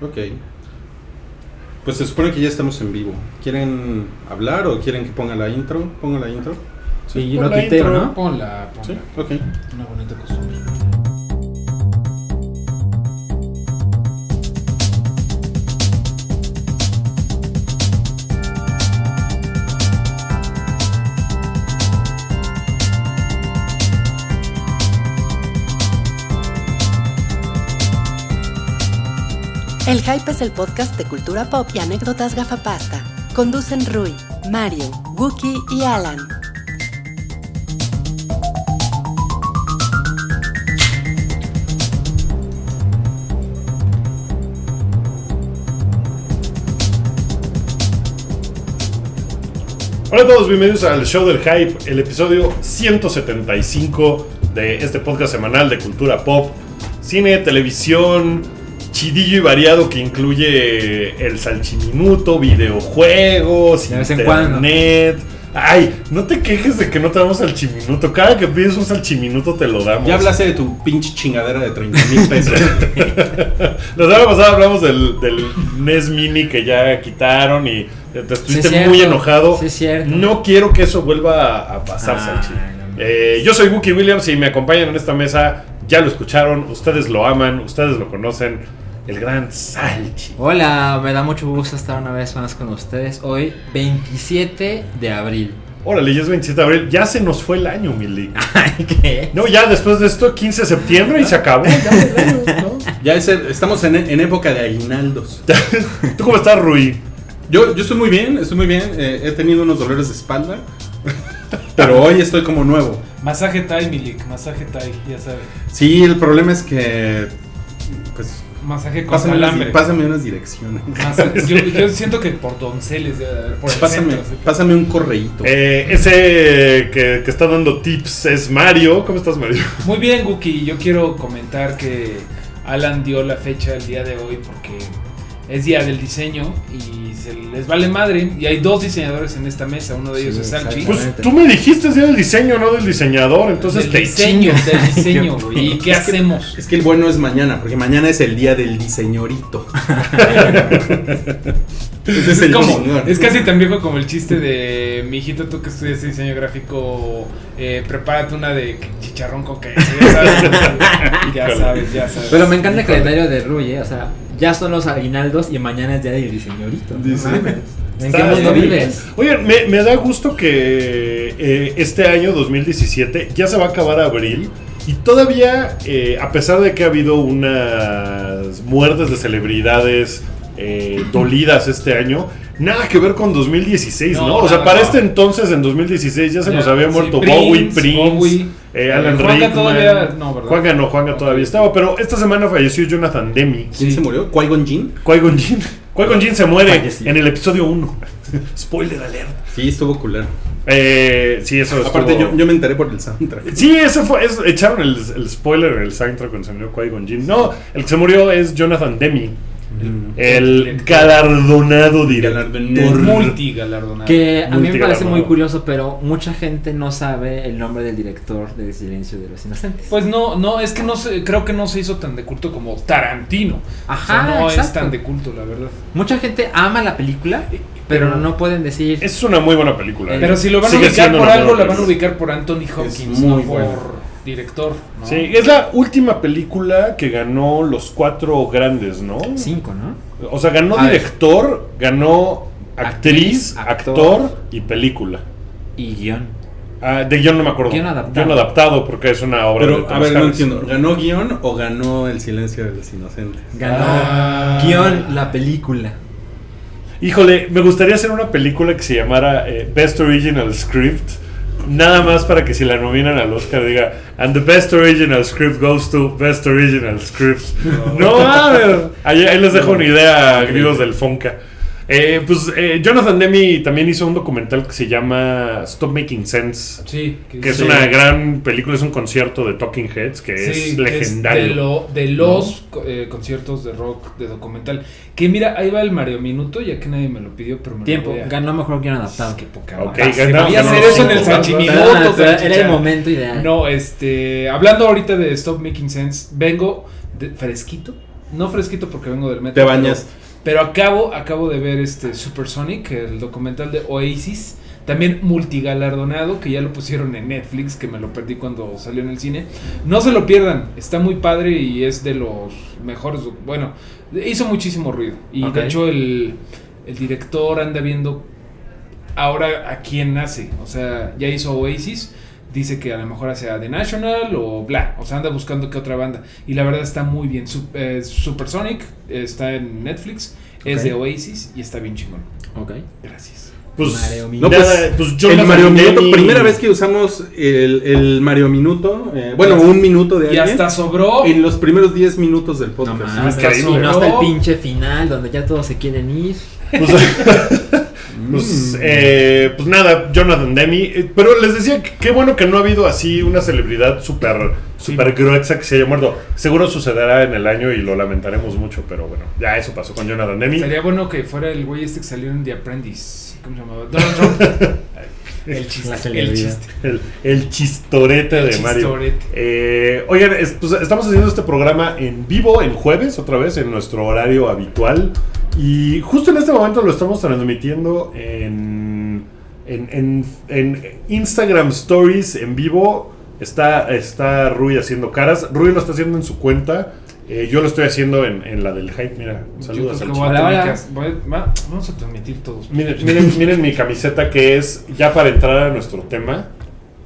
Ok. Pues se supone que ya estamos en vivo. ¿Quieren hablar o quieren que ponga la intro? Ponga la intro. Sí, Pon lo la tuiteo, intro, ¿no? Ponla, ponla. Sí, ok. Una bonita costumbre. El Hype es el podcast de cultura pop y anécdotas gafapasta. Conducen Rui, Mario, Wookie y Alan. Hola a todos, bienvenidos al show del hype, el episodio 175 de este podcast semanal de cultura pop, cine, televisión, chidillo y variado que incluye el salchiminuto, videojuegos, De vez en internet. Ay, no te quejes de que no te damos salchiminuto. Cada que pides un salchiminuto te lo damos. Ya hablaste de tu pinche chingadera de 30 mil pesos. La semana pasada hablamos del, del NES Mini que ya quitaron y te estuviste Sí, muy enojado. Sí, es cierto. No quiero que eso vuelva a, pasar, Ay, Salchi. no, no. Eh, yo soy Wookie Williams y me acompañan en esta mesa. Ya lo escucharon, ustedes lo aman, ustedes lo conocen. El gran Salchi. Hola, me da mucho gusto estar una vez más con ustedes. Hoy, 27 de abril. Órale, ya es 27 de abril. Ya se nos fue el año, Milly. Ay, ¿qué? No, ya después de esto, 15 de septiembre y se acabó. Ya fue el año, ¿no? ya es el- estamos en, en época de aguinaldos. ¿Tú cómo estás, Rui? Yo, yo estoy muy bien, estoy muy bien. eh, he tenido unos dolores de espalda. Pero hoy estoy como nuevo. Masaje Thai, Milik. Masaje Thai, ya sabes. Sí, el problema es que. Pues. Masaje con Pásame unas, calambre. pásame unas direcciones. Masaje- yo, yo siento que por donceles debe de haber. Por el Pásame, centro, pásame un correíto. Eh, ese que, que está dando tips es Mario. ¿Cómo estás, Mario? Muy bien, Guki. Yo quiero comentar que Alan dio la fecha el día de hoy porque es día del diseño y se les vale madre. Y hay dos diseñadores en esta mesa. Uno de ellos Sí, es exacto. Pues tú me dijiste es día del diseño, no del diseñador. Entonces del te diseño, chingas. del diseño. ¿Y qué hacemos? Es que el bueno es mañana, porque mañana es el día del diseñorito. Ese es el como, chingón. es casi tan viejo como el chiste de mi hijito, tú que estudias diseño gráfico, eh, prepárate una de chicharrón con queso, ya sabes, ya sabes, ya sabes. Pero me encanta el calendario de Ruy, ¿eh? O sea, ya son los aguinaldos y mañana es día del diseñorito. ¿no. ¿En qué mundo vives? Oigan, me, me da gusto que eh, este año 2017 ya se va a acabar abril y todavía, eh, a pesar de que ha habido unas muertes de celebridades eh, dolidas este año, nada que ver con 2016, ¿no? No, o sea, para no. este entonces, en 2016, ya se Ya, nos había sí, muerto Prince, Bowie, Prince, Bowie. eh, Alan Eh, Juanga Rickman. todavía- no, ¿verdad? Juanga no, Juanga todavía estaba, pero esta semana falleció Jonathan Demi. ¿Quién Sí. se murió? ¿Qui-Gon Jinn? Qui-Gon Jinn. Qui-Gon Jinn se muere Falleció. en el episodio 1. Spoiler alert. Sí, estuvo culero. Eh, sí, eso Aparte, estuvo- yo, yo me enteré por el soundtrack. Sí, ese fue. echaron el, el spoiler en el soundtrack cuando se murió Qui-Gon Jinn. No, el que se murió es Jonathan Demi. El galardonado director. Galardonado. multigalardonado. Que a mí me parece muy curioso, pero mucha gente no sabe el nombre del director de Silencio de los Inocentes. Pues no, no, es que no se, creo que no se hizo tan de culto como Tarantino. Ajá, O sea, no es tan de culto, la verdad. Mucha gente ama la película, pero pero- no pueden decir. Es una muy buena película. Pero si lo van a ubicar por algo, la van a ubicar por Anthony Hopkins, muy no por director. ¿no? Sí, es la última película que ganó los cuatro grandes, ¿no? Cinco, ¿no? O sea, ganó A ver. director, ganó actriz, Actriz, actor, actor. y película. Y guion. Ah, de guion no me acuerdo. Guión adaptado. Guión adaptado porque es una obra de Pero, a ver, no entiendo. ¿Ganó guion o ganó el silencio de los inocentes? Ganó Ah. guion la película. Híjole, me gustaría hacer una película que se llamara eh, Best Original Script. Nada más para que si la nominan al Oscar diga And the best original script goes to Best Original Script. No, mames. ahí, ahí les dejo una idea, gringos del Fonca. Eh, pues eh, Jonathan Demi también hizo un documental que se llama Stop Making Sense. Sí, Que es Sí. una gran película, es un concierto de Talking Heads que Sí, es legendario. de, lo- de los eh, conciertos de rock de documental. Que mira, ahí va el Mario Minuto, ya que nadie me lo pidió, pero me Tiempo. lo Ganó mejor guion adaptado. Qué poca Ok, ganó- Voy a ganó hacer eso en el. Ah, Era el momento ideal. No, este, hablando ahorita de Stop Making Sense, vengo de- fresquito no fresquito porque vengo del metro. Te bañas. Pero, pero acabo, acabo de ver este Supersonic, el documental de Oasis. También multigalardonado, que ya lo pusieron en Netflix, que me lo perdí cuando salió en el cine. No se lo pierdan, está muy padre y es de los mejores. Bueno, hizo muchísimo ruido. Y de hecho el, el director anda viendo ahora a quién nace. O sea, ya hizo Oasis. Dice que a lo mejor hace a The National o bla. O sea, anda buscando qué otra banda. Y la verdad está muy bien. Sup- eh, Supersonic está en Netflix. Es de Oasis y está bien chingón. Ok. Gracias. Pues, Mario No, pues, pues el Mario Minuto, primera vez que usamos el, el Mario Minuto, eh, bueno, un minuto de Y alguien, hasta sobró. en los primeros 10 minutos del No podcast. mames, increíble. y no hasta el No. pinche final donde ya todos se quieren ir. Pues, pues, eh, pues nada, Jonathan Demi. eh, Pero les decía que qué bueno que no ha habido así una celebridad súper super gruesa que se haya muerto. Seguro sucederá en el año y lo lamentaremos mucho, pero bueno, ya eso pasó con Jonathan Demi. Sería bueno que fuera el güey este que salió en The Apprentice. ¿Cómo se llamaba? Donald Trump. el chiste. La el celebridad. chiste. El, el chistorete El de Mario. chistorete. Eh, oigan, es- pues, estamos haciendo este programa en vivo, en jueves, otra vez, en nuestro horario habitual. Y justo en este momento lo estamos transmitiendo en, en, en- en Instagram Stories en vivo. Está, está Rui haciendo caras. Rui lo está haciendo en su cuenta. Eh, yo lo estoy haciendo en, en la del hype. Mira, saludos al Vamos a transmitir todos. Miren, miren, miren mi camiseta que es ya para entrar a nuestro tema.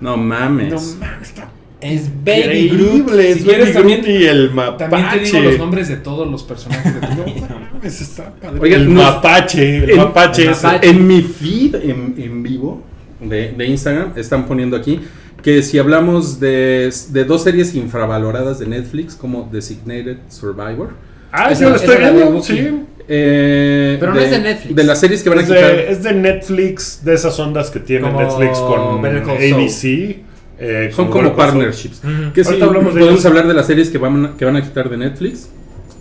No mames. No mames, está Es Baby Groot. Es Si quieres, Baby Groot también- y el mapache. También te digo los nombres de todos los personajes de tu vida. Mames, está padre. Oigan, el nos- mapache. El el- mapache el es- mapache. En mi feed en, en vivo de, de Instagram están poniendo aquí que si hablamos de, de dos series infravaloradas de Netflix como Designated Survivor. Ah, yo lo estoy viendo, sí. eh, Pero no es de Netflix. De las series que van a Es quitar. de, es de Netflix, de esas ondas que tiene Como Netflix con. ABC. eh, Son como partnerships. Que si podemos ellos. hablar de las series que van, a- que van a quitar de Netflix.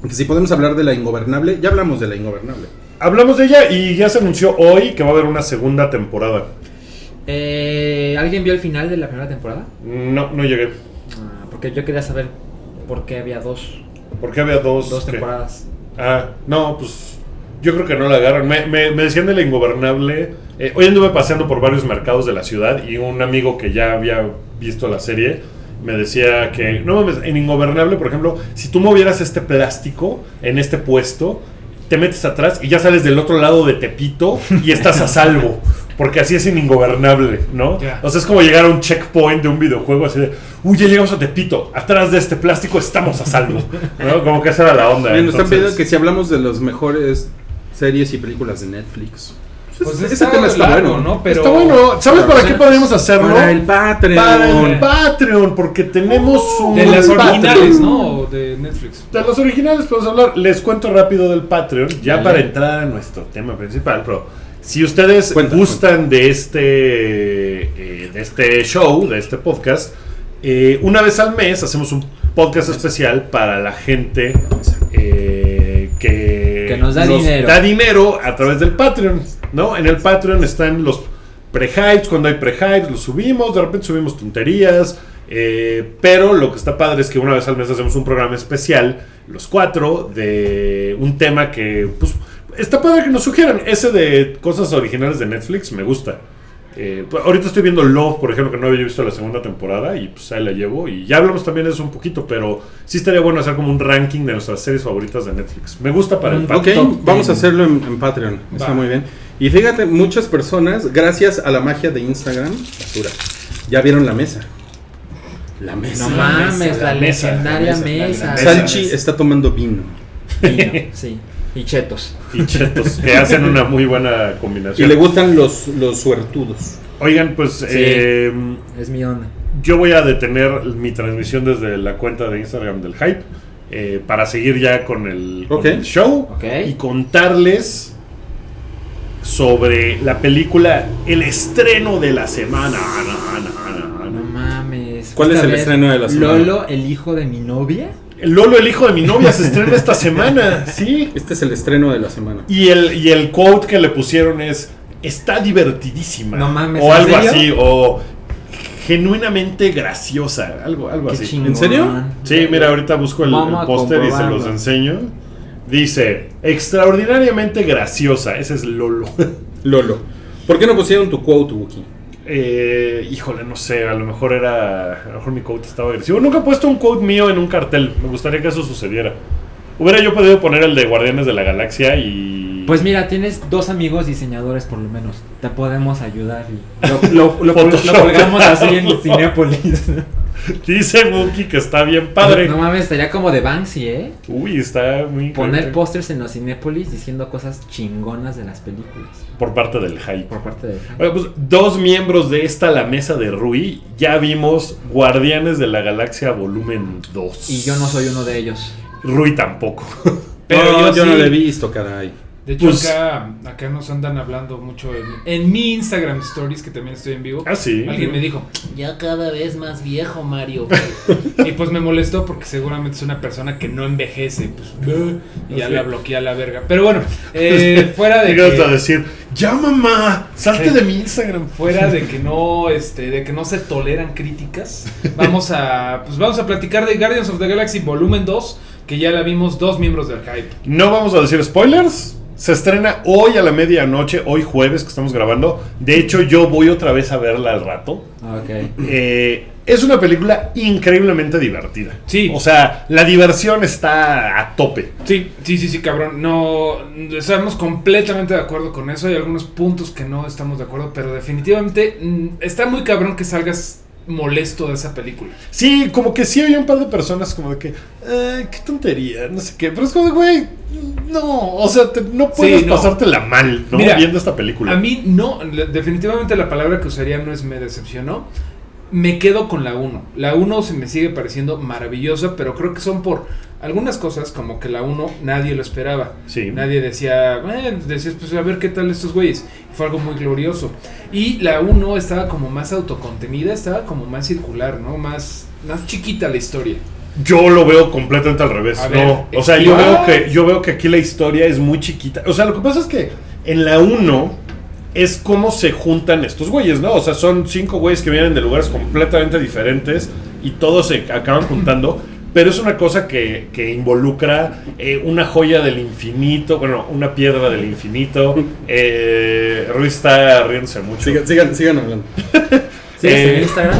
Que si podemos hablar de la ingobernable, ya hablamos de la ingobernable. Hablamos de ella y ya se anunció hoy que va a haber una segunda temporada. Eh, ¿Alguien vio el final de la primera temporada? No, no llegué. Ah, porque yo quería saber por qué había dos, Porque había dos. dos que- temporadas. Ah, no, pues yo creo que no la agarran. Me, me- me decían de la ingobernable. Eh, hoy anduve paseando por varios mercados de la ciudad y un amigo que ya había visto la serie me decía que, no mames, en ingobernable, por ejemplo, si tú movieras este plástico en este puesto, te metes atrás y ya sales del otro lado de Tepito y estás a salvo. Porque así es en ingobernable, ¿no? O sea, es como llegar a un checkpoint de un videojuego así de, uy, ya llegamos a Tepito, atrás de este plástico estamos a salvo. ¿no? Como que esa era la onda. Bien, nos están pidiendo que si hablamos de las mejores series y películas de Netflix. Pues ese está tema está largo, bueno. ¿no? Pero Está bueno. ¿Sabes Pero, para o qué podríamos hacerlo? Para el Patreon. Para el Patreon, porque tenemos un de las Patreon. originales, ¿no? De Netflix. De los originales podemos hablar. Les cuento rápido del Patreon, ya Dale. para entrar a nuestro tema principal. Pero si ustedes Cuenta, gustan de este eh, de este show, de este podcast, eh, una vez al mes hacemos un podcast especial para la gente eh, que, Que nos da dinero. da dinero a través del Patreon. ¿no? En el Patreon están los pre-hypes, cuando hay pre-hypes los subimos, de repente subimos tonterías. eh, pero lo que está padre es que una vez al mes hacemos un programa especial, los cuatro, de un tema que, pues, está padre que nos sugieran. Ese de cosas originales de Netflix me gusta. Eh, pues, ahorita estoy viendo Love, por ejemplo, que no había visto la segunda temporada y pues ahí la llevo. Y ya hablamos también de eso un poquito, pero sí estaría bueno hacer como un ranking de nuestras series favoritas de Netflix. Me gusta para el Patreon. Ok, Top vamos a hacerlo en, en Patreon. Está muy bien. Y fíjate, muchas personas, gracias a la magia de Instagram, basura, ya vieron la mesa. La mesa. No mames, la, legendaria la mesa, la- mesa. la mesa. Salchi está tomando vino. Vino, sí. Y chetos. y chetos, que hacen una muy buena Y combinación. le gustan los, los suertudos. Oigan, pues eh, Es mi onda. yo voy a detener mi transmisión desde la cuenta de Instagram del Hype eh, para seguir ya con el, con Ok. el show Ok. y contarles sobre la película El estreno de la semana. Na, na, na, No mames. ¿Cuál es ¿Fuiste a el ver estreno de la semana? Lolo, el hijo de mi novia. Lolo, el hijo de mi novia, se estrena esta semana, sí. Este es el estreno de la semana. Y el, y el quote que le pusieron es, está divertidísima. No mames, O ¿en algo serio? así, o genuinamente graciosa, algo, algo Qué así. chingón. ¿En serio? Sí, mira, ahorita busco el, el póster y se los enseño. Dice, extraordinariamente graciosa. Ese es Lolo. Lolo. ¿Por qué no pusieron tu quote, Wookie? Eh, híjole, no sé, a lo mejor era. A lo mejor mi quote estaba agresivo. Nunca he puesto un quote mío en un cartel. Me gustaría que eso sucediera. Hubiera yo podido poner el de Guardianes de la Galaxia y. Pues mira, tienes dos amigos diseñadores por lo menos. Te podemos ayudar. y Lo, lo, lo, lo Photoshop. colgamos así en Cinépolis. Dice Wookie que está bien padre. No mames, estaría como de Banksy, ¿eh? Uy, está muy. Poner pósters en los Cinépolis diciendo cosas chingonas de las películas. Por parte del hype. Por parte de... Oye, pues, dos miembros de esta La Mesa de Rui ya vimos Guardianes de la Galaxia Volumen 2. Y yo no soy uno de ellos. Rui tampoco. Pero No, yo yo, no lo he visto, caray. De hecho, Pues- acá, acá nos andan hablando mucho en, en mi Instagram Stories, que también estoy en vivo. ah, sí. Alguien me dijo, ya cada vez más viejo, Mario. y pues me molestó porque seguramente es una persona que no envejece. Pues, y ya Sí. la bloqueé a la verga. Pero bueno, eh, fuera de Llegas a que, decir, ya mamá, salte de mi Instagram. fuera de que no, este, de que no se toleran críticas, vamos a, pues vamos a platicar de Guardians of the Galaxy Volumen 2, que ya la vimos dos miembros del hype. No vamos a decir spoilers. Se estrena hoy a la medianoche, hoy jueves que estamos grabando. De hecho, yo voy otra vez a verla al rato. Ok. Eh, es una película increíblemente divertida. Sí. O sea, la diversión está a tope. Sí, sí, sí, sí, cabrón. No estamos completamente de acuerdo con eso. Hay algunos puntos que no estamos de acuerdo, pero definitivamente mm, está muy cabrón que salgas molesto de esa película. Sí, como que sí había un par de personas como de que, "Ay, qué tontería, no sé qué. Pero es como de, güey, no, o sea, te- no puedes no. pasártela mal, ¿no? Mira, Viendo esta película. A mí no, definitivamente la palabra que usaría no es me decepcionó. Me quedo con la 1. La 1 se me sigue pareciendo maravillosa, pero creo que son por algunas cosas como que la 1 nadie lo esperaba. Sí. Nadie decía, eh, decías, pues a ver qué tal estos güeyes. Fue algo muy glorioso. Y la 1 estaba como más autocontenida, estaba como más circular, ¿no? Más, más chiquita la historia. Yo lo veo completamente al revés. A ver, no, o sea, yo veo, que, yo veo que aquí la historia es muy chiquita. O sea, lo que pasa es que en la 1 es cómo se juntan estos güeyes, ¿no? O sea, son cinco güeyes que vienen de lugares completamente diferentes y todos se acaban juntando. Pero es una cosa que, que involucra eh, una joya del infinito, bueno, una piedra del infinito. Eh, Ruiz está riéndose mucho. Sigan, sigan, sigan hablando. ¿Sigues Eh, en Instagram?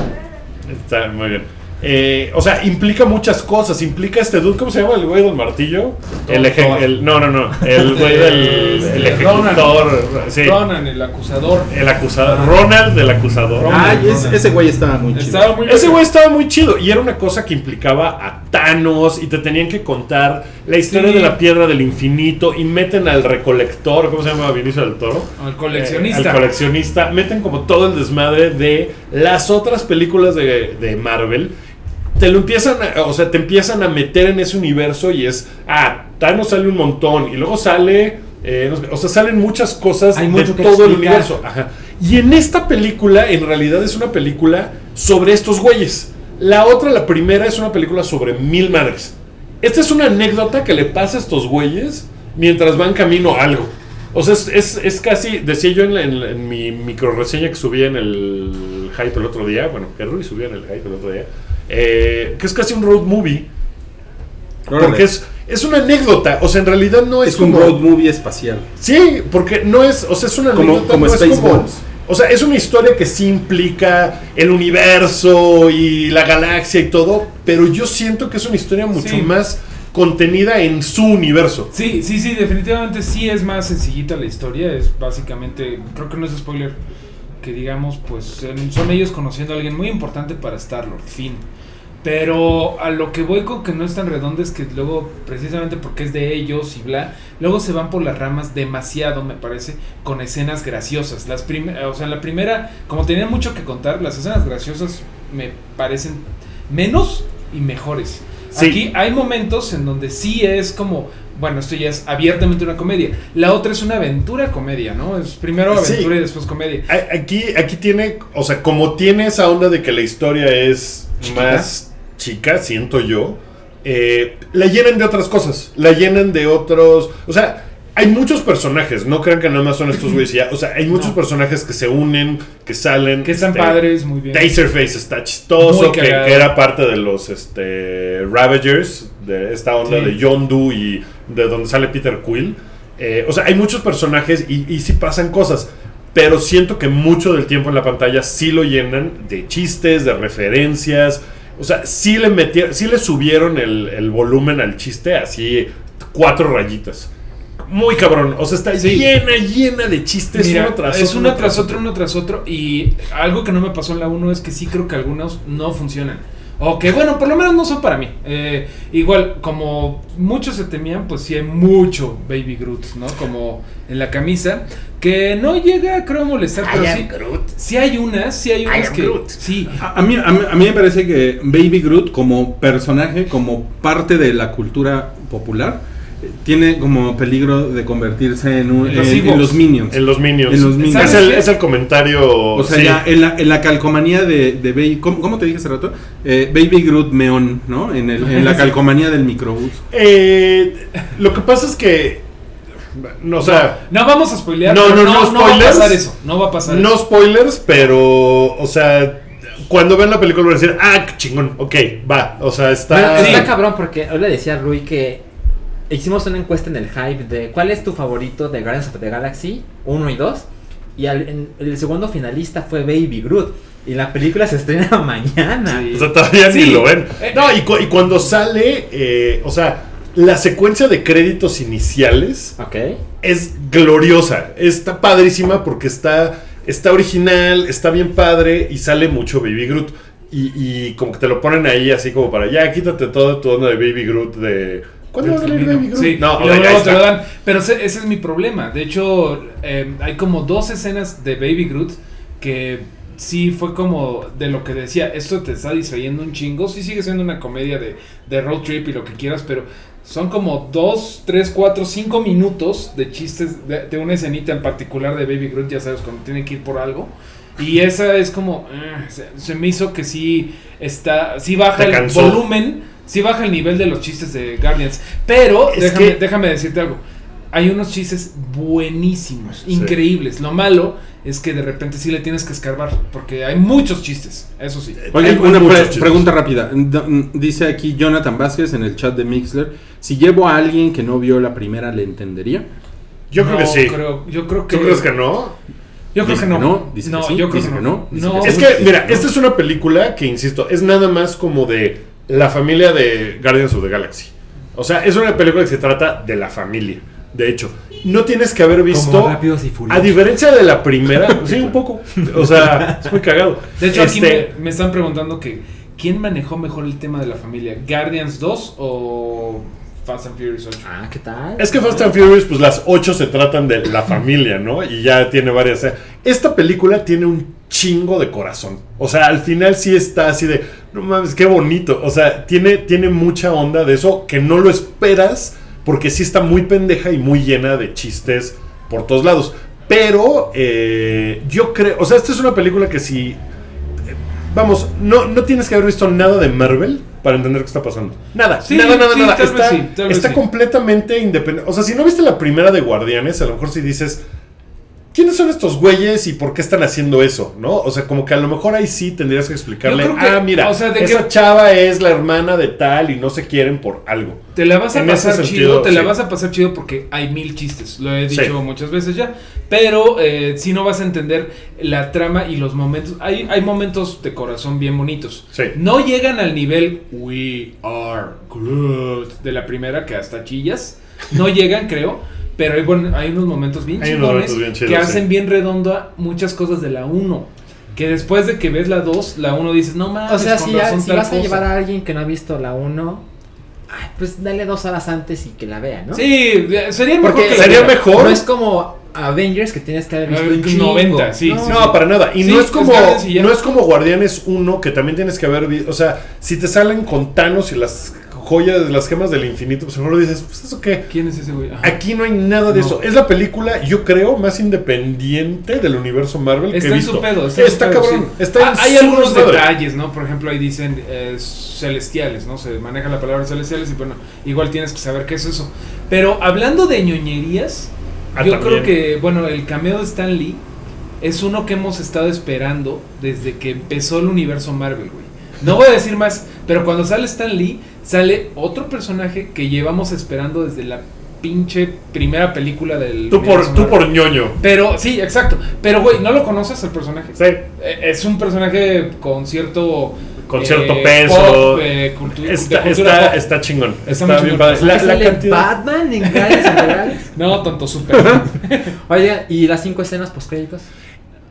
Está muy bien. Eh, o sea, implica muchas cosas. Implica este dude, ¿cómo se llama el güey del martillo? El, eje- el- no, no, no. El güey del el ejecutor. Sí. Ronan, el acusador. El acusador. Ronald del acusador. Ronald. Es- ese güey estaba muy chido. Estaba muy Ese güey estaba muy chido y era una cosa que implicaba a Thanos y te tenían que contar la historia Sí. de la piedra del infinito y meten al recolector, ¿cómo se llama Vinicio del Toro? El coleccionista. Eh, al coleccionista. Meten como todo el desmadre de las otras películas de, de Marvel. Te lo empiezan a, o sea, te empiezan a meter en ese universo y es, ah, Thanos sale un montón y luego sale, eh, o sea, salen muchas cosas Hay de todo el explicar. universo. Ajá. Y en esta película, en realidad es una película sobre estos güeyes. La otra, la primera, es una película sobre mil madres. Esta es una anécdota que le pasa a estos güeyes mientras van camino a algo. O sea, es, es- es casi, decía yo en, la- en la- en mi micro reseña que subí en el Hype el otro día, bueno, que Rui subió en el Hype el otro día, eh, que es casi un road movie, Órale. porque es, es una anécdota, o sea, en realidad no es, es un road movie espacial. Sí, porque no es, o sea, es una Como- anécdota, como no es. O sea, es una historia que sí implica el universo y la galaxia y todo, pero yo siento que es una historia mucho Sí. más contenida en su universo. Sí, sí, sí, definitivamente sí es más sencillita la historia. Es básicamente, creo que no es spoiler, que digamos, pues son ellos conociendo a alguien muy importante para Star-Lord, fin. Pero a lo que voy con que no es tan redondo es que luego, precisamente porque es de ellos y bla, luego se van por las ramas demasiado, me parece, con escenas graciosas. Las prim- o sea, la primera, como tenían mucho que contar, las escenas graciosas me parecen menos y mejores. Sí. Aquí hay momentos en donde sí es como, bueno, esto ya es abiertamente una comedia. La otra es una aventura comedia, ¿no? Es primero Sí. aventura y después comedia. Aquí, aquí tiene, o sea, como tiene esa onda de que la historia es Chiquita. más chica, siento yo, eh, la llenan de otras cosas, la llenan de otros, o sea, hay muchos personajes, no crean que nada más son estos güeyes y ya. O sea, hay muchos No. personajes que se unen, que salen. Que están este, padres, muy bien. Taserface está chistoso, que, era parte de los este, Ravagers, de esta onda Sí. de Yondu y de donde sale Peter Quill. Eh, o sea, hay muchos personajes y, y sí pasan cosas. Pero siento que mucho del tiempo en la pantalla sí lo llenan de chistes, de referencias. O sea, sí le metieron, sí le subieron el, el volumen al chiste así cuatro rayitas. Muy cabrón. O sea, está Sí. llena, llena de chistes Mira, uno tras es otro. uno tras otro, uno tras otro. Y algo que no me pasó en la 1 es que sí creo que algunos no funcionan. O que bueno, por lo menos no son para mí. Eh, igual, como muchos se temían, pues sí hay mucho Baby Groot, ¿no? Como en la camisa. Que no llega, creo, a molestar. Pero sí, sí hay unas, sí hay unas que. Sí. A, a mí, a, mí, a mí me parece que Baby Groot como personaje, como parte de la cultura popular, tiene como peligro de convertirse en, un- En los en- en Ewoks. los Minions. En los Minions. En los Minions. Es, ¿Sabes el, qué? es el comentario. O sea, sí. ya en la, en la calcomanía de, de Baby... ¿cómo, cómo te dije hace rato? Eh, Baby Groot Meon, ¿no? En, el, en la calcomanía del microbús. Eh, lo que pasa es que. No, o sea. No vamos a spoilear. No, pero no, no, va a spoilers. pasar eso. No va a pasar No eso. spoilers, pero. O sea. Cuando ven la película van a decir, ah, qué chingón, ok, va. O sea, está. Bueno, está Sí. cabrón porque hoy le decía a Rui que hicimos una encuesta en el hype de cuál es tu favorito de Guardians of the Galaxy 1 y 2 y al- en- el segundo finalista fue Baby Groot y la película se estrena mañana. Sí. O sea, todavía Sí. ni lo ven. Eh, No, y, cu- y cuando sale, eh, o sea, la secuencia de créditos iniciales es gloriosa. Está padrísima porque está, está original, está bien padre y sale mucho Baby Groot. Y, y como que te lo ponen ahí así como para, ya, quítate todo tu onda de Baby Groot de... ¿Cuándo va a salir Baby Groot? Sí, no, y luego ya te lo está. dan. Pero ese, ese es mi problema. De hecho, eh, hay como dos escenas de Baby Groot que sí fue como de lo que decía, esto te está distrayendo un chingo. Sí sigue siendo una comedia de, de road trip y lo que quieras, pero son como dos, tres, cuatro, cinco minutos de chistes de, de una escenita en particular de Baby Groot, ya sabes, cuando tiene que ir por algo. Y esa es como, eh, se, se me hizo que sí está, sí baja el volumen, sí baja el nivel de los chistes de Guardians. Pero déjame, que- déjame decirte algo. Hay unos chistes buenísimos, Sí. increíbles. Lo malo es que de repente sí le tienes que escarbar, porque hay muchos chistes, eso sí. Oye, Hay una muchos pre- chistes. pregunta rápida. D- Dice aquí Jonathan Vázquez en el chat de Mixler. Si llevo a alguien que no vio la primera, ¿le entendería? Yo creo que sí. creo- yo creo que ¿Tú crees que no? Yo creo que no. no, dice que sí, yo creo dice que que no. no, Es que, mira, ¿no? esta es una película que, insisto, es nada más como de la familia de Guardians of the Galaxy. O sea, es una película que se trata de la familia. De hecho, no tienes que haber visto. Como Rápidos y A Furiosos. diferencia de la primera, sí, un poco. O sea, es muy cagado. De hecho, aquí Este, me, me están preguntando que ¿quién manejó mejor el tema de la familia? ¿Guardians 2 o Fast and Furious 8? Ah, ¿qué tal? Es que Fast and Furious, pues las ocho se tratan de la familia, ¿no? Y ya tiene varias. Esta película tiene un chingo de corazón. O sea, al final sí está así de, no mames, qué bonito. O sea, tiene, tiene mucha onda de eso que no lo esperas porque sí está muy pendeja y muy llena de chistes por todos lados. Pero eh, yo creo, o sea, esta es una película que si... eh, Vamos, no, no tienes que haber visto nada de Marvel para entender qué está pasando. Nada, Sí, nada, nada, sí, nada. Está, sí, está completamente independiente. O sea, si no viste la primera de Guardianes, a lo mejor si dices, ¿quiénes son estos güeyes y por qué están haciendo eso? ¿No? O sea, como que a lo mejor ahí sí tendrías que explicarle, que, ah, mira, o sea, de esa que- chava es la hermana de tal y no se quieren por algo. Te la vas a En pasar sentido, chido, te la vas a pasar chido porque hay mil chistes, lo he dicho Sí. muchas veces ya, pero eh, si no vas a entender la trama y los momentos, hay, hay momentos de corazón bien bonitos. Sí. No llegan al nivel We are Groot de la primera que hasta chillas, no llegan creo, pero hay, buen- hay unos momentos bien Hay unos chingones momentos bien chidos, que sí. hacen bien redonda muchas cosas de la 1. Que después de que ves la 2, la 1 dices, no mames, O sea, si, vas a cosa". llevar a alguien que no ha visto la 1, ay, pues dale dos horas antes y que la vea, ¿no? Sí, sería mejor Porque que sería mejor. No es como Avengers que tienes que haber visto chingo. 90, sí, sí, No, para nada. Y Sí, no es es como no es como Guardianes 1 que también tienes que haber visto, o sea, si te salen con Thanos y las joya de las gemas del infinito, pues seguro dices, pues eso qué. ¿Quién es ese güey? Ajá. Aquí no hay nada de No. eso. Es la película, yo creo, más independiente del universo Marvel que Está he en visto. su pedo. Está, en su pedo, cabrón. sí. Está Ah, en hay su algunos detalles, ¿no? Por ejemplo, ahí dicen eh, celestiales, ¿no? Se maneja la palabra celestiales y bueno, igual tienes que saber qué es eso. Pero hablando de ñoñerías, Ah, yo también. creo que, bueno, el cameo de Stan Lee es uno que hemos estado esperando desde que empezó el universo Marvel, güey. No voy a decir más, pero cuando sale Stan Lee, sale otro personaje que llevamos esperando desde la pinche primera película del Tú por, tú por ñoño. Pero, sí, exacto. Pero, güey, ¿no lo conoces el personaje? Sí. Eh, Es un personaje con cierto... Con eh, cierto peso. pop, eh, cultu- Está, de cultura está, pop. está chingón. Está Está, muy bien padre. La, ¿Qué la cantidad. Batman en Federales? No, tonto, super. Oye, ¿y las cinco escenas postcréditos?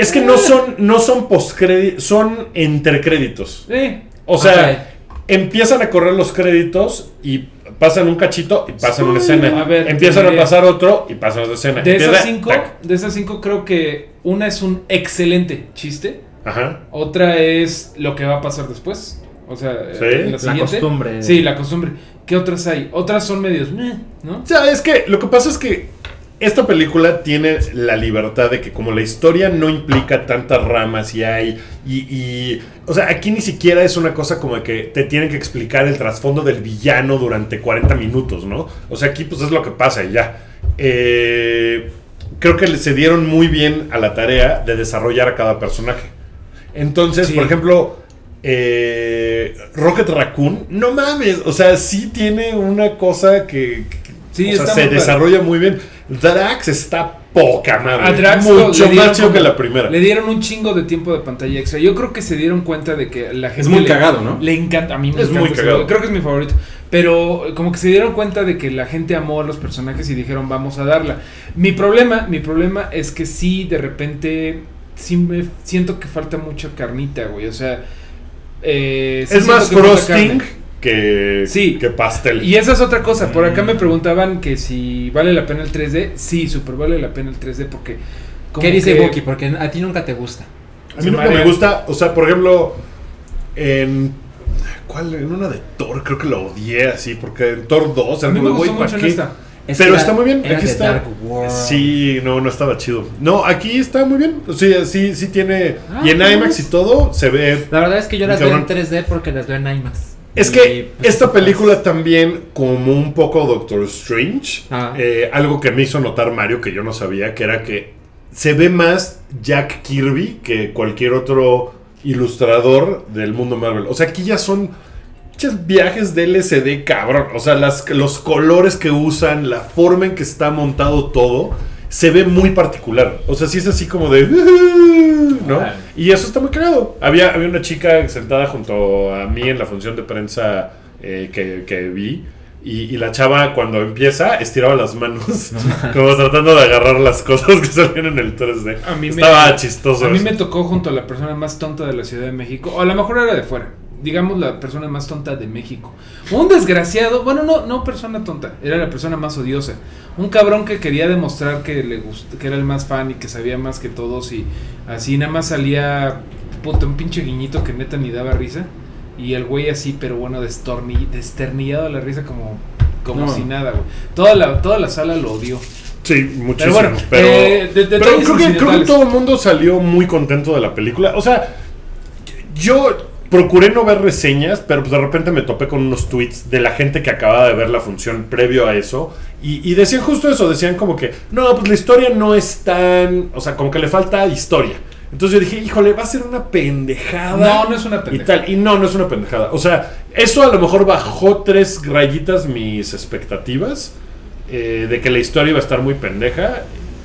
Es que no son, no son postcréditos, son intercréditos. Eh, O sea, empiezan a correr los créditos y pasan un cachito y pasan una escena. A ver, empiezan a pasar otro y pasan otra escena. de esas cinco, tac. de esas cinco creo que una es un excelente chiste. Ajá. Otra es lo que va a pasar después. O sea, eh, Sí. la, costumbre. Sí, la costumbre. ¿Qué otras hay? Otras son medios, ¿no? O sea, es que lo que pasa es que esta película tiene la libertad de que como la historia no implica tantas ramas y hay y, y- o sea, aquí ni siquiera es una cosa como de que te tienen que explicar el trasfondo del villano durante 40 minutos, ¿no? O sea, aquí pues es lo que pasa y ya. Eh, creo que se dieron muy bien a la tarea de desarrollar a cada personaje. Entonces, Sí. por ejemplo, eh, Rocket Raccoon, no mames, o sea, sí tiene una cosa que, que- Sí, o sea, se muy desarrolla muy bien. Drax está poca madre. A Drax lo- mucho más chido como- que la primera. Le dieron un chingo de tiempo de pantalla extra. Yo creo que se dieron cuenta de que la gente. muy le- cagado, ¿no? Le encanta. A mí me Es encanta muy cagado. Creo que es mi favorito. Pero como que se dieron cuenta de que la gente amó a los personajes y dijeron, vamos a darla. Mi problema, mi problema es que sí, de repente. Sí me siento que falta mucha carnita, güey. O sea. eh, sí es más frosting. Que, Sí. que pastel. Y esa es otra cosa. Por acá Mm. me preguntaban que si vale la pena el 3D. Sí, súper vale la pena el 3D porque. ¿Qué dice que- Buki? Porque a ti nunca te gusta. A mí Se nunca me gusta, o sea, por ejemplo, en. ¿Cuál? En una de Thor, creo que la odié así, porque en Thor 2 A mí me gustó mucho ¿para en esta. Es Pero está muy bien, era aquí de está. Dark World. Sí, no, no estaba chido. No, aquí está muy bien. Sí, sí, sí tiene. Ah, y en. IMAX y todo se ve. La verdad es que yo las veo en Cabrón. 3D porque las veo en IMAX. Es que pues, esta película también, como un poco Doctor Strange, Ah. eh, algo que me hizo notar Mario, que yo no sabía, que era que se ve más Jack Kirby que cualquier otro ilustrador del mundo Marvel. O sea, aquí ya son viajes de LCD, cabrón. O sea, las, los colores que usan, la forma en que está montado todo, se ve muy particular. O sea, sí es así como de... ¿No? Y eso está muy cagado. Había, había una chica sentada junto a mí en la función de prensa eh, que, que vi. Y, y la chava cuando empieza estiraba las manos como tratando de agarrar las cosas que salían en el 3D. A mí me- Estaba chistoso. A mí me tocó junto a la persona más tonta de la Ciudad de México, o a lo mejor era de fuera, digamos la persona más tonta de México. Un desgraciado, bueno, no, no persona tonta, era la persona más odiosa. Un cabrón que quería demostrar que le gust- que era el más fan y que sabía más que todos y así nada más salía puta, un pinche guiñito que neta ni daba risa. Y el güey así, pero bueno, desternillado a la risa como, como No. si nada, güey. Toda la, toda la sala lo odió. Sí, muchísimo. Pero bueno, pero, eh, de- pero creo, que, creo que todo el mundo salió muy contento de la película. O sea, yo procuré no ver reseñas, pero pues de repente me topé con unos tweets de la gente que acababa de ver la función previo a eso. Y, y decían justo eso, decían como que, no, pues la historia no es tan... O sea, como que le falta historia. Entonces yo dije, híjole, va a ser una pendejada. No, no es una Y pendejada. tal, y no, no es una pendejada. O sea, eso a lo mejor bajó tres rayitas mis expectativas eh, de que la historia iba a estar muy pendeja,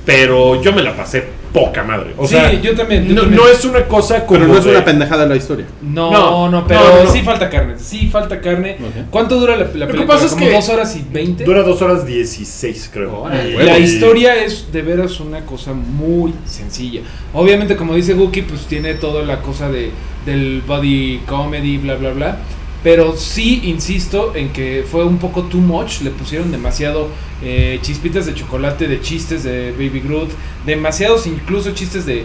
pero yo me la pasé poca madre. O Sí, sea, yo también, yo no, también. no es una cosa como. Pero no es de- una pendejada la historia. No, No, no, pero no, no. sí falta carne. Sí falta carne. ¿Cuánto dura la, la que película? pasa es ¿Como que dos horas y veinte? Dura dos horas 16, creo. La historia es de veras una cosa muy sencilla. Obviamente, como dice Guki, pues tiene toda la cosa de del body comedy, bla, bla, bla. Pero sí, insisto en que fue un poco too much. Le pusieron demasiado eh, chispitas de chocolate, de chistes de Baby Groot. Demasiados incluso chistes de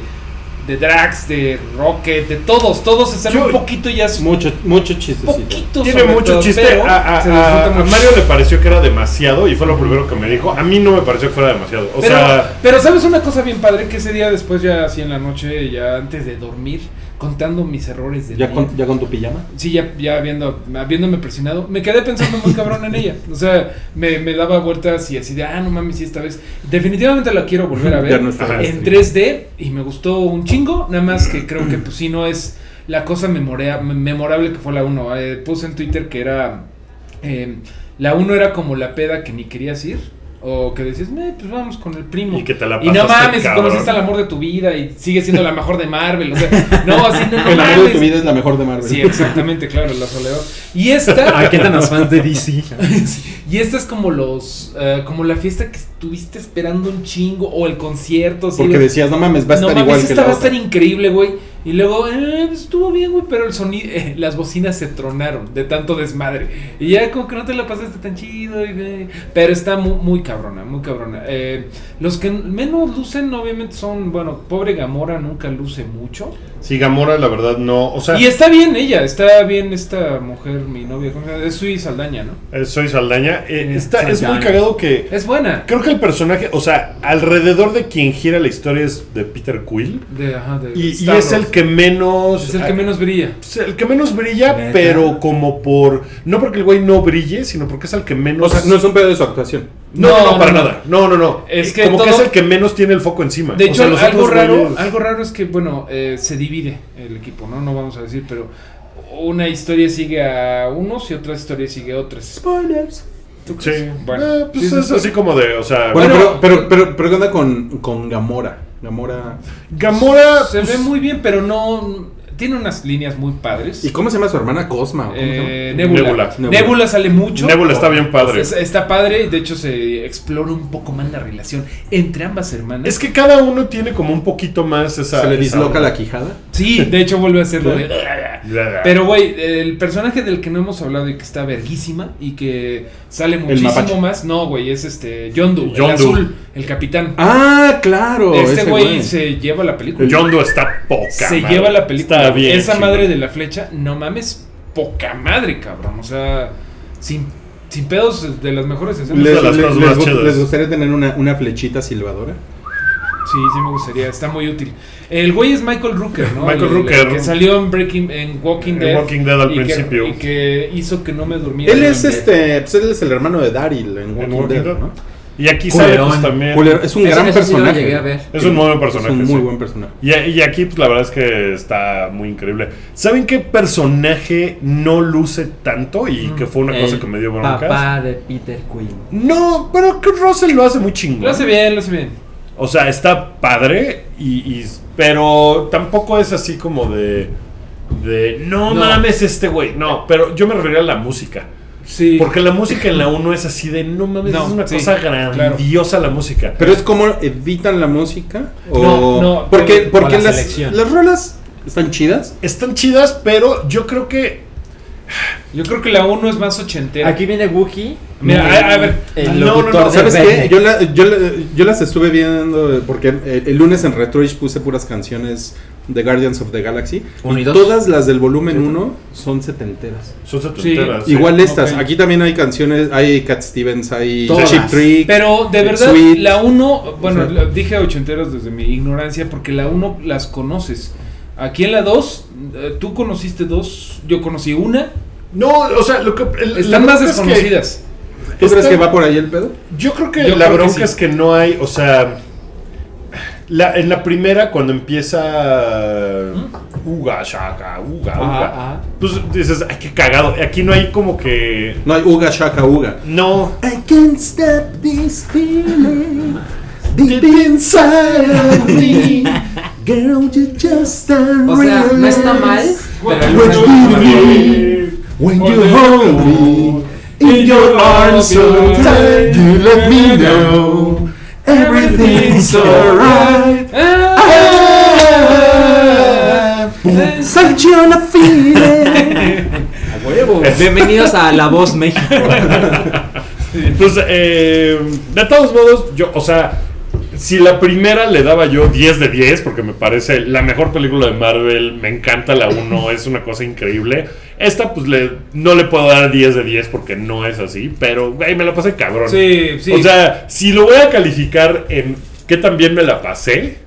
de Drax, de Rocket, de todos, todos se salen Yo- un poquito y ya Mucho, mucho chistecito. poquito Tiene mucho todo, chiste. A, a- se disfruta a- a mucho. Mario le pareció que era demasiado y fue lo primero que me dijo. A mí no me pareció que fuera demasiado. O pero, sea, pero sabes una cosa bien padre que ese día después ya así en la noche, ya antes de dormir, contando mis errores de ¿Ya con, ¿Ya con tu pijama? Sí, ya, ya viendo, habiéndome presionado, me quedé pensando muy cabrón en ella. O sea, me, me daba vueltas y así de, ah, no mames, sí, esta vez. Definitivamente la quiero volver a ver no en 3D y me gustó un chingo. Nada más que creo que, pues, sí, no es la cosa memorea- memorable que fue la 1. puse en Twitter que era. eh, la 1 era como la peda que ni querías ir. O que decías, "Eh, pues vamos con el primo. Y que te la Y no mames, conociste al amor de tu vida y sigue siendo la mejor de Marvel. O sea, no, así no, no El amor de tu vida es la mejor de Marvel. Sí, exactamente, claro, la soledad. Y esta. Ay, ¿qué tan fans de DC? y esta es como los. eh, como la fiesta que estuviste esperando un chingo. O el concierto. así Porque de- decías, no mames, va a no estar mames, igual que esta la va a estar increíble, güey. Y luego, eh, pues, estuvo bien, güey, pero el sonido, eh, las bocinas se tronaron de tanto desmadre. Y ya como que no te la pasaste tan chido, y, güey, pero está muy, muy cabrona, muy cabrona. Eh, los que menos lucen, obviamente, son, bueno, pobre Gamora nunca luce mucho. Si Gamora, la verdad, no. O sea, Y está bien ella, está bien esta mujer, mi novia, es Sui Saldaña, ¿no? eh, soy Saldaña. eh, Sí, está, es muy cagado que. Es buena. Creo que el personaje, o sea, alrededor de quien gira la historia es de Peter Quill. De, ajá, de Y, y es el que menos. Es el que menos brilla. el que menos brilla, Neta. pero como por. No porque el güey no brille, sino porque es el que menos. O sea, no es un pedo de su actuación. No, no, no, No, para no, nada. No, no, no. Es Eh, que como que es el que menos tiene el foco encima. De O hecho, sea, algo raro, güeyes- algo raro es que, bueno, eh, se divide el equipo, ¿no? No vamos a decir, pero una historia sigue a unos y otra historia sigue a otras. Spoilers. ¿Tú Sí. Bueno, Eh, pues sí, es sí. así como de, o sea. Bueno, Bueno, pero, pero, pero, pero ¿qué onda con, con Gamora? Gamora. Gamora. Se pues, ve muy bien, pero no. Tiene unas líneas muy padres. ¿Y cómo se llama su hermana Cosma? Eh, Nebula. Nebula. Nebula. Nebula. sale mucho. Nebula está bien padre. Es- está padre, de hecho se explora un poco más la relación entre ambas hermanas. Es que cada uno tiene como un poquito más esa. ¿Se le esa disloca onda. la quijada? Sí, de hecho vuelve a hacerlo de... Pero, güey, el personaje del que no hemos hablado y que está verguísima y que sale muchísimo más, no, güey, es este Yondu, el azul, el capitán. Ah, claro. este güey se lleva la película. Yondo está poca. se madre. lleva la película. Está bien. Esa madre de la flecha, no mames, poca madre, cabrón. O sea, sin, sin pedos de las mejores escenas. Les- ¿Les, de las les- cosas les más gu- chidas. les gustaría tener una, una flechita silbadora? Sí, sí me gustaría, está muy útil. El güey es Michael Rooker, ¿no? Michael El- el Rooker. que salió en Breaking en Walking En Dead. Walking Dead al y que- principio. y que hizo que no me durmiera. Él es este, pues él es el hermano de Daryl en En Walking, Walking Dead, Dead. ¿no? Y aquí sale pues también. Es un gran sí lo personaje. llegué a ver. Es un muy buen personaje. Es un muy sí. buen personaje. Y, y aquí, pues la verdad es que está muy increíble. ¿Saben qué personaje no luce tanto y que fue una cosa que me dio broncas? Papá de Peter Quill. No, pero Kurt Russell lo hace muy chingón. Lo hace bien, lo hace bien. O sea, está padre, y, y- pero tampoco es así como de. de no, No. mames este güey. No, pero yo me refería a la música. Sí. Porque la música en la 1 es así de no mames, No, es una sí, cosa claro. grandiosa la música. Pero es como editan la música o No, no, porque porque la las, las rolas están chidas. Están chidas, pero yo creo que. Yo creo que la 1 es más ochentera. Aquí viene Wookie. Mira, a- a ver. El No, no, no, ¿Sabes qué? Yo, la- yo, la- yo las estuve viendo eh, porque el, el lunes en Retroish puse puras canciones de Guardians of the Galaxy. Uno y todas las del volumen 1 son setenteras. Son setenteras. sí. Igual estas. Aquí también hay canciones, hay Cat Stevens, hay Todas. Chip Trick. Pero de verdad, Sweet. la 1, bueno, dije ochenteros desde mi ignorancia, porque la 1 las conoces. Aquí en la 2, eh, tú conociste dos, yo conocí una. No, o sea, lo que. el- Están más bronca es que- desconocidas. ¿Tú crees que va por ahí el pedo? Yo creo que Yo la creo que bronca sí. es que no hay, o sea, la, en la primera cuando empieza Uga, Shaka, Uga, Ajá, Uga, ajá. pues dices, ay, qué cagado. Aquí no hay como que, No hay Uga Shaka Uga. no, I can't stop this feeling deep inside of me. Girl, you just O sea, no está mal, pero el When lunes you no need me, when you hold me in your arms so tight, you let me know everything's alright. I'm such on a feeling. Bienvenidos a La Voz México. pues eh, de todos modos, yo, o sea, si la primera le daba yo 10 de 10, porque me parece la mejor película de Marvel, me encanta la 1, es una cosa increíble. Esta, pues le, no le puedo dar 10 de 10 porque no es así, pero, güey, me la pasé cabrón. Sí, sí. O sea, si lo voy a calificar en qué también me la pasé,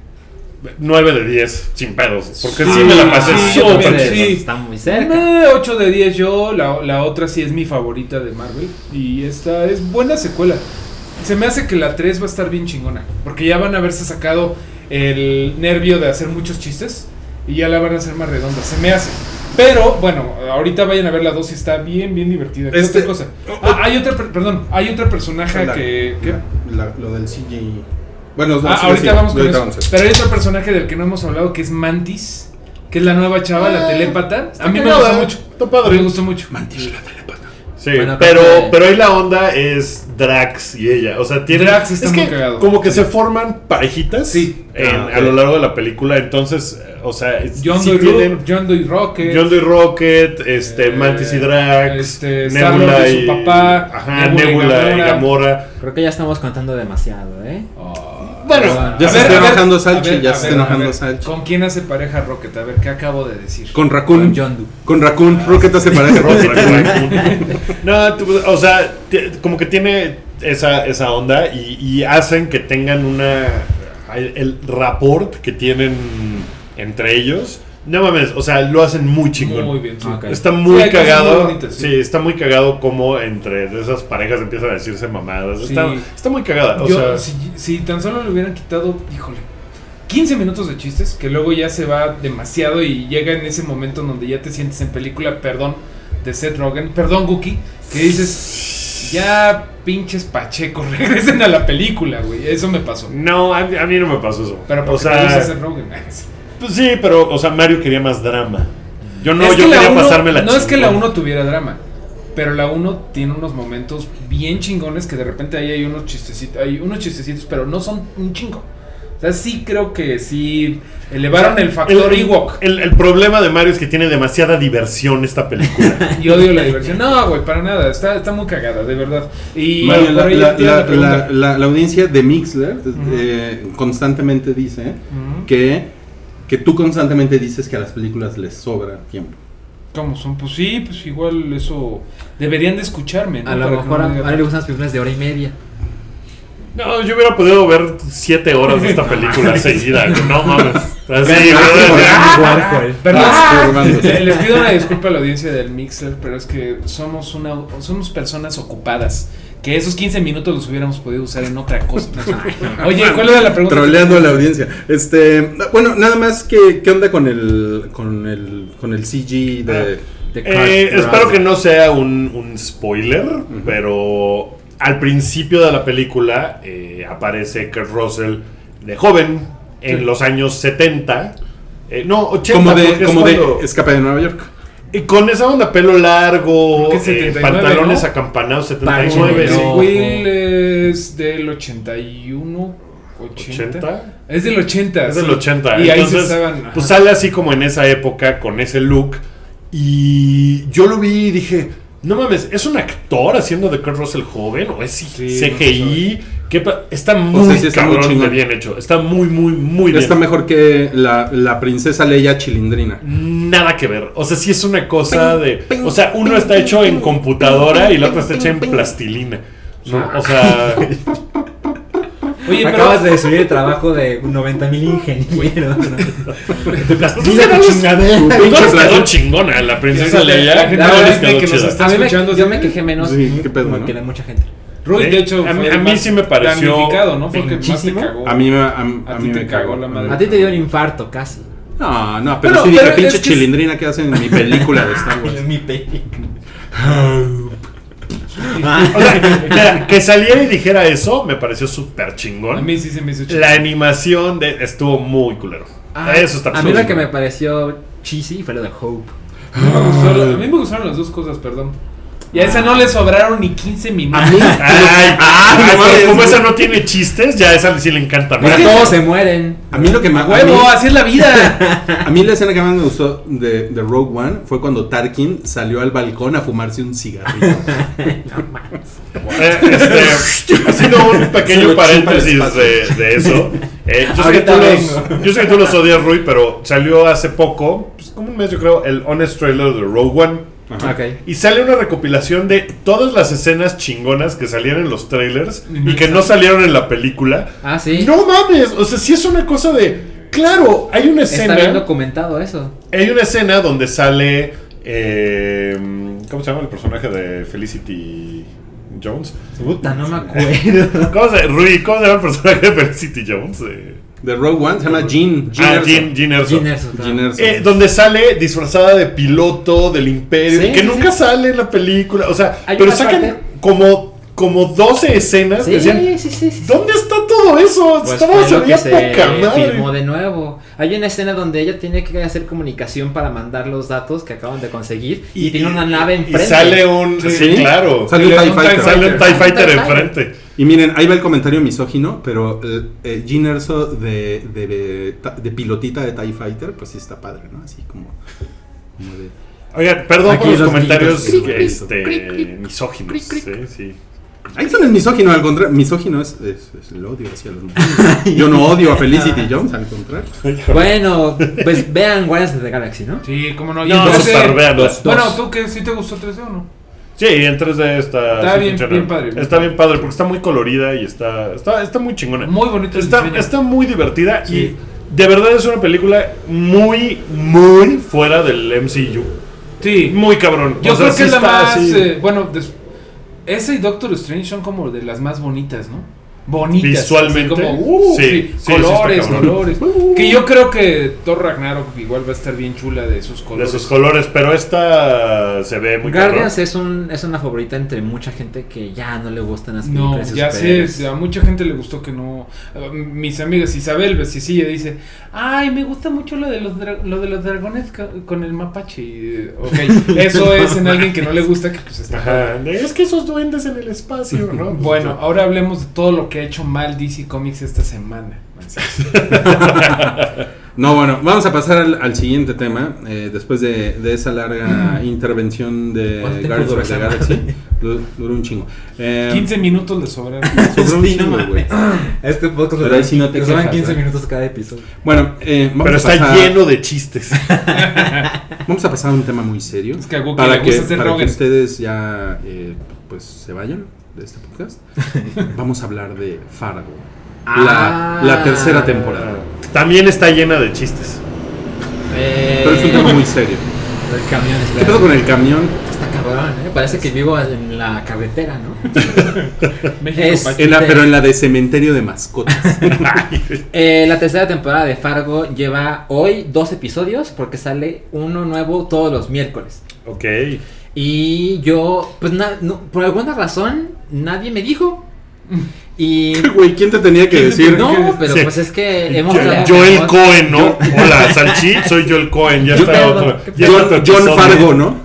9 de 10, sin pedos. Porque sí, Sí, me la pasé sí, súper sí. Está muy cerca. Eh, 8 de 10 yo, la, la otra sí es mi favorita de Marvel. Y esta es buena secuela. Se me hace que la 3 va a estar bien chingona. Porque ya van a haberse sacado el nervio de hacer muchos chistes. Y ya la van a hacer más redonda. Se me hace. Pero, bueno, ahorita vayan a ver la 2 y está bien, bien divertida. ¿Qué Este- otra cosa? Ah, hay otra, per- perdón, hay otra personaje La- que... que- la- lo del CG. Bueno, no, Ah, sí, ahorita sí, vamos con eso. Pero hay otro personaje del que no hemos hablado que es Mantis. Que es la nueva chava, la Ah, telépata. A mí me gustó mucho. está padre. Me gustó mucho. Sí, Bueno, pero, pero ahí la onda es Drax y ella. O sea, tiene. Drax está es muy que cagado. Como que se forman parejitas Sí. en- Ah, a lo largo de la película. Entonces, o sea, es- John sí Doe tienen John Doe Rocket. John Doe Rocket, este, Eh, Mantis y Drax, este, Nebula y su papá, Ajá, Nebula y Nebula y Gamora. Gamora. Creo que ya estamos contando demasiado, ¿eh? Bueno, ya se ver, está enojando a Salchi, ver, ya se está enojando Salchi. ¿Con quién hace pareja Rocket? A ver, ¿qué acabo de decir? Con Raccoon. Con John Doe. Con Raccoon. Rocket hace pareja. no, tú- o sea, como que tiene esa, esa onda y, y hacen que tengan una. El, el rapport que tienen entre ellos. No mames, o sea, lo hacen muy chingón. Muy bien, sí. Ok. Está muy Sí, cagado. muy sí. sí. está muy cagado como entre esas parejas empiezan a decirse mamadas. Sí. Está, está muy cagada. O Yo, sea, si, si tan solo le hubieran quitado, híjole, 15 minutos de chistes, que luego ya se va demasiado y llega en ese momento en donde ya te sientes en película, perdón, de Seth Rogen, perdón, Gookie, que dices, ya pinches pachecos, regresen a la película, güey. Eso me pasó. no, a, mí- a mí no me pasó eso. Pero o sea, Seth Rogen. pues sí, pero, o sea, Mario quería más drama. Yo no, Es yo que la quería uno- pasarme la No es que la chingón. 1 tuviera drama. Pero la 1 tiene unos momentos bien chingones que de repente ahí hay unos chistecitos, hay unos chistecitos, pero no son un chingo. O sea, sí creo que sí elevaron O sea, el factor el, Ewok. El, el problema de Mario es que tiene demasiada diversión esta película. Y odio la diversión. No, güey, para nada. Está, está muy cagada, de verdad. Y Mario, la, la- la- la pregunta. la- la- la audiencia de Mixler eh, constantemente dice que, que tú constantemente dices que a las películas les sobra tiempo. ¿Cómo son? Pues sí, pues igual eso. Deberían de escucharme, ¿no? A lo mejor no a, me a digan- él le gustan las películas de hora y media. No, yo hubiera podido ver siete horas de esta película seguida. No mames. Así, Ah. Perdón, les pido una disculpa a la audiencia del Mixer, pero es que somos una somos personas ocupadas. Que esos 15 minutos los hubiéramos podido usar en otra cosa. Oye, ¿cuál era la pregunta? Troleando a la audiencia. Este, bueno, nada más que qué onda con el con el con el CG de The Eh, Cars espero que no sea un, un spoiler, pero al principio de la película eh, aparece Kurt Russell de joven en Sí. los años 70. eh, no, 80. como de como de Escape de Nueva York. Y con esa onda, pelo largo, eh, 79, pantalones ¿no? acampanados, Parche 79. negro. sí. Ojo. Will es del 81, 80. 80. Es del 80. Es sí. del 80. Y ahí Entonces, se estaban. pues sale así como en esa época, con ese look. Y yo lo vi y dije, no mames, ¿es un actor haciendo de Kurt Russell joven? ¿O es Sí, CGI? ¿Qué está muy sea, sí está muy de chingón. bien hecho. Está muy, muy, muy bien. Está mejor que la, la princesa Leia Chilindrina. Nada que ver. O sea, sí es una cosa de. O sea, uno está hecho en computadora y la otra está hecha en plastilina. ¿no? O sea. Oye, pero. Acabas de subir el trabajo de 90 mil ingenieros. ¿no? Mira tu chingadera. Tu Pinche quedó plastilina. chingona. La princesa Leia. la la gente quedó que nos está escuchando, yo me quejé menos Sí, qué pedo, ¿no? que de mucha gente. Rui, de hecho, A mí- fue a mí sí me pareció ¿no? Fue el que más te pinchísimo. cagó. A mí me a, a A mí ti te me cagó la madre. A ti te dio un infarto casi. No, no, pero Bueno, sí dije pero pinche que- Chilindrina que hacen en mi película de Star Wars. mi película. O sea, mira, que saliera y dijera eso me pareció súper A chingón. mí sí se me hizo chido. La animación de, estuvo muy culero. Ah, eso está A mí lo que me pareció cheesy fue lo de Hope. A me gustaron- a mí me gustaron las dos cosas, perdón. Y a esa no le sobraron ni 15 minutos. Ay, ay, ay, como esa no tiene chistes, ya esa sí le encanta. ¿no? todos se mueren. a mí lo que me ¡A huevo! mí- ¡Así es la vida! A mí la escena que más me gustó de, de Rogue One fue cuando Tarkin salió al balcón a fumarse un cigarrillo. Eh, este, haciendo un pequeño paréntesis de, de eso. eh, yo, sé que Ahorita tú vengo. los, yo sé que tú los odias, Rui, pero salió hace poco, pues, como un mes yo creo, el Honest Trailer de Rogue One. Y sale una recopilación de todas las escenas chingonas que salían en los trailers y que no salieron en la película. Ah, sí. No mames, o sea, sí es una cosa de... Claro, hay una Está bien escena... documentado eso. Hay una escena donde sale... eh, ¿Cómo se llama el personaje de Felicity Jones? Puta, no me acuerdo. ¿Cómo se, Rui, ¿cómo se llama el personaje de Felicity Jones? Eh, De Rogue One se llama Jean. Jean ah, Erso. Jean, Jean Erso. Gene Erso, claro. Jean Erso. Eh, donde sale disfrazada de piloto del imperio, Sí, que sí, nunca sí. sale en la película. O sea, Hay pero sacan parte- como, como 12 escenas. Decían, sí, sí, sí. ¿Dónde está todo eso? Pues Estaba, que se poca madre. filmó de nuevo. Hay una escena donde ella tiene que hacer comunicación para mandar los datos que acaban de conseguir y, tiene una nave y enfrente. sale un. Sí, Sí. claro. Sale un TIE Fighter. Sale un TIE Fighter enfrente. Y miren, ahí va el comentario misógino, pero eh, eh, Jean Erso de, de, de, de pilotita de TIE Fighter, pues sí está padre, ¿no? Así como, como de... Oigan, perdón Aquí por los los comentarios gritos. que, este, misóginos. Sí, sí. Ahí no es misógino, al contrario, misógino es, es, es el odio hacia los mujeres. Yo no odio a Felicity Jones, al contrario. Bueno, pues vean Guardians of the Galaxy, ¿no? Sí, cómo no. Y No, el 3D, super, véanlos. Bueno, Dos. ¿tú que sí te gustó 3D o no? Sí, en 3D está. Está bien- bien padre. Está bien padre porque está muy colorida y está, está, está muy chingona. Muy bonito el Está, está muy divertida Sí. y de verdad es una película muy, muy fuera del MCU. Sí. Muy cabrón. Yo O sea, creo que sí es la más. eh, bueno, des- ese y Doctor Strange son como de las más bonitas, ¿no? Bonitas. Visualmente, así como, uh, sí, sí, sí, sí colores, está cabrón. colores. Que yo creo que Thor Ragnarok igual va a estar bien chula de sus de colores. sus colores, pero esta se ve muy Guardians es, un, es una favorita entre mucha gente que ya no le gustan las No, películas. de ya sé, a mucha gente le gustó que no. a mis amigas Isabel Besicilla dice, ay, me gusta mucho lo de los dra- lo de los dragones con el mapache. Y, eh, ok, eso es en alguien que no le gusta que pues está. Ajá, de, es que esos duendes en el espacio, ¿no? Bueno, ahora hablemos de todo lo que ha hecho mal DC Comics esta semana. No, bueno, vamos a pasar al, al siguiente tema. eh, después de, de esa larga intervención de ¿Cuánto tiempo Guardians duró of the Galaxy, duró un chingo. Eh, 15 minutos le sobraron. sobró un chingo, güey. Este podcast Pero ahí sí no te quejas, 15 ¿eh? minutos cada episodio. Bueno, eh, vamos Pero a está pasar- lleno de chistes. Vamos a pasar a un tema muy serio. Es que a Wookiee para que, para que ustedes ya eh, pues se vayan de este podcast. Vamos a hablar de Fargo. Ah. La, la tercera temporada. También está llena de chistes. Eh, Pero es un tema muy serio. El camión, ¿Qué espera. pedo con el camión? Está cabrón, ¿eh? Parece que vivo en la carretera, ¿no? México, Es-. En la- pero en la de cementerio de mascotas. Eh, la tercera temporada de Fargo lleva hoy dos episodios porque sale uno nuevo todos los miércoles. ok. Y yo, pues na- no, por alguna razón, nadie me dijo. Y... Güey, ¿quién te tenía que ¿Quién te decir? No, pero Sí. pues es que hemos... Yo- hablado- Joel Cohen, ¿no? Hola, Salchi, soy Joel Cohen. Ya Yo- está otro. ¿qué ya está John, otro John. Fargo, ¿no?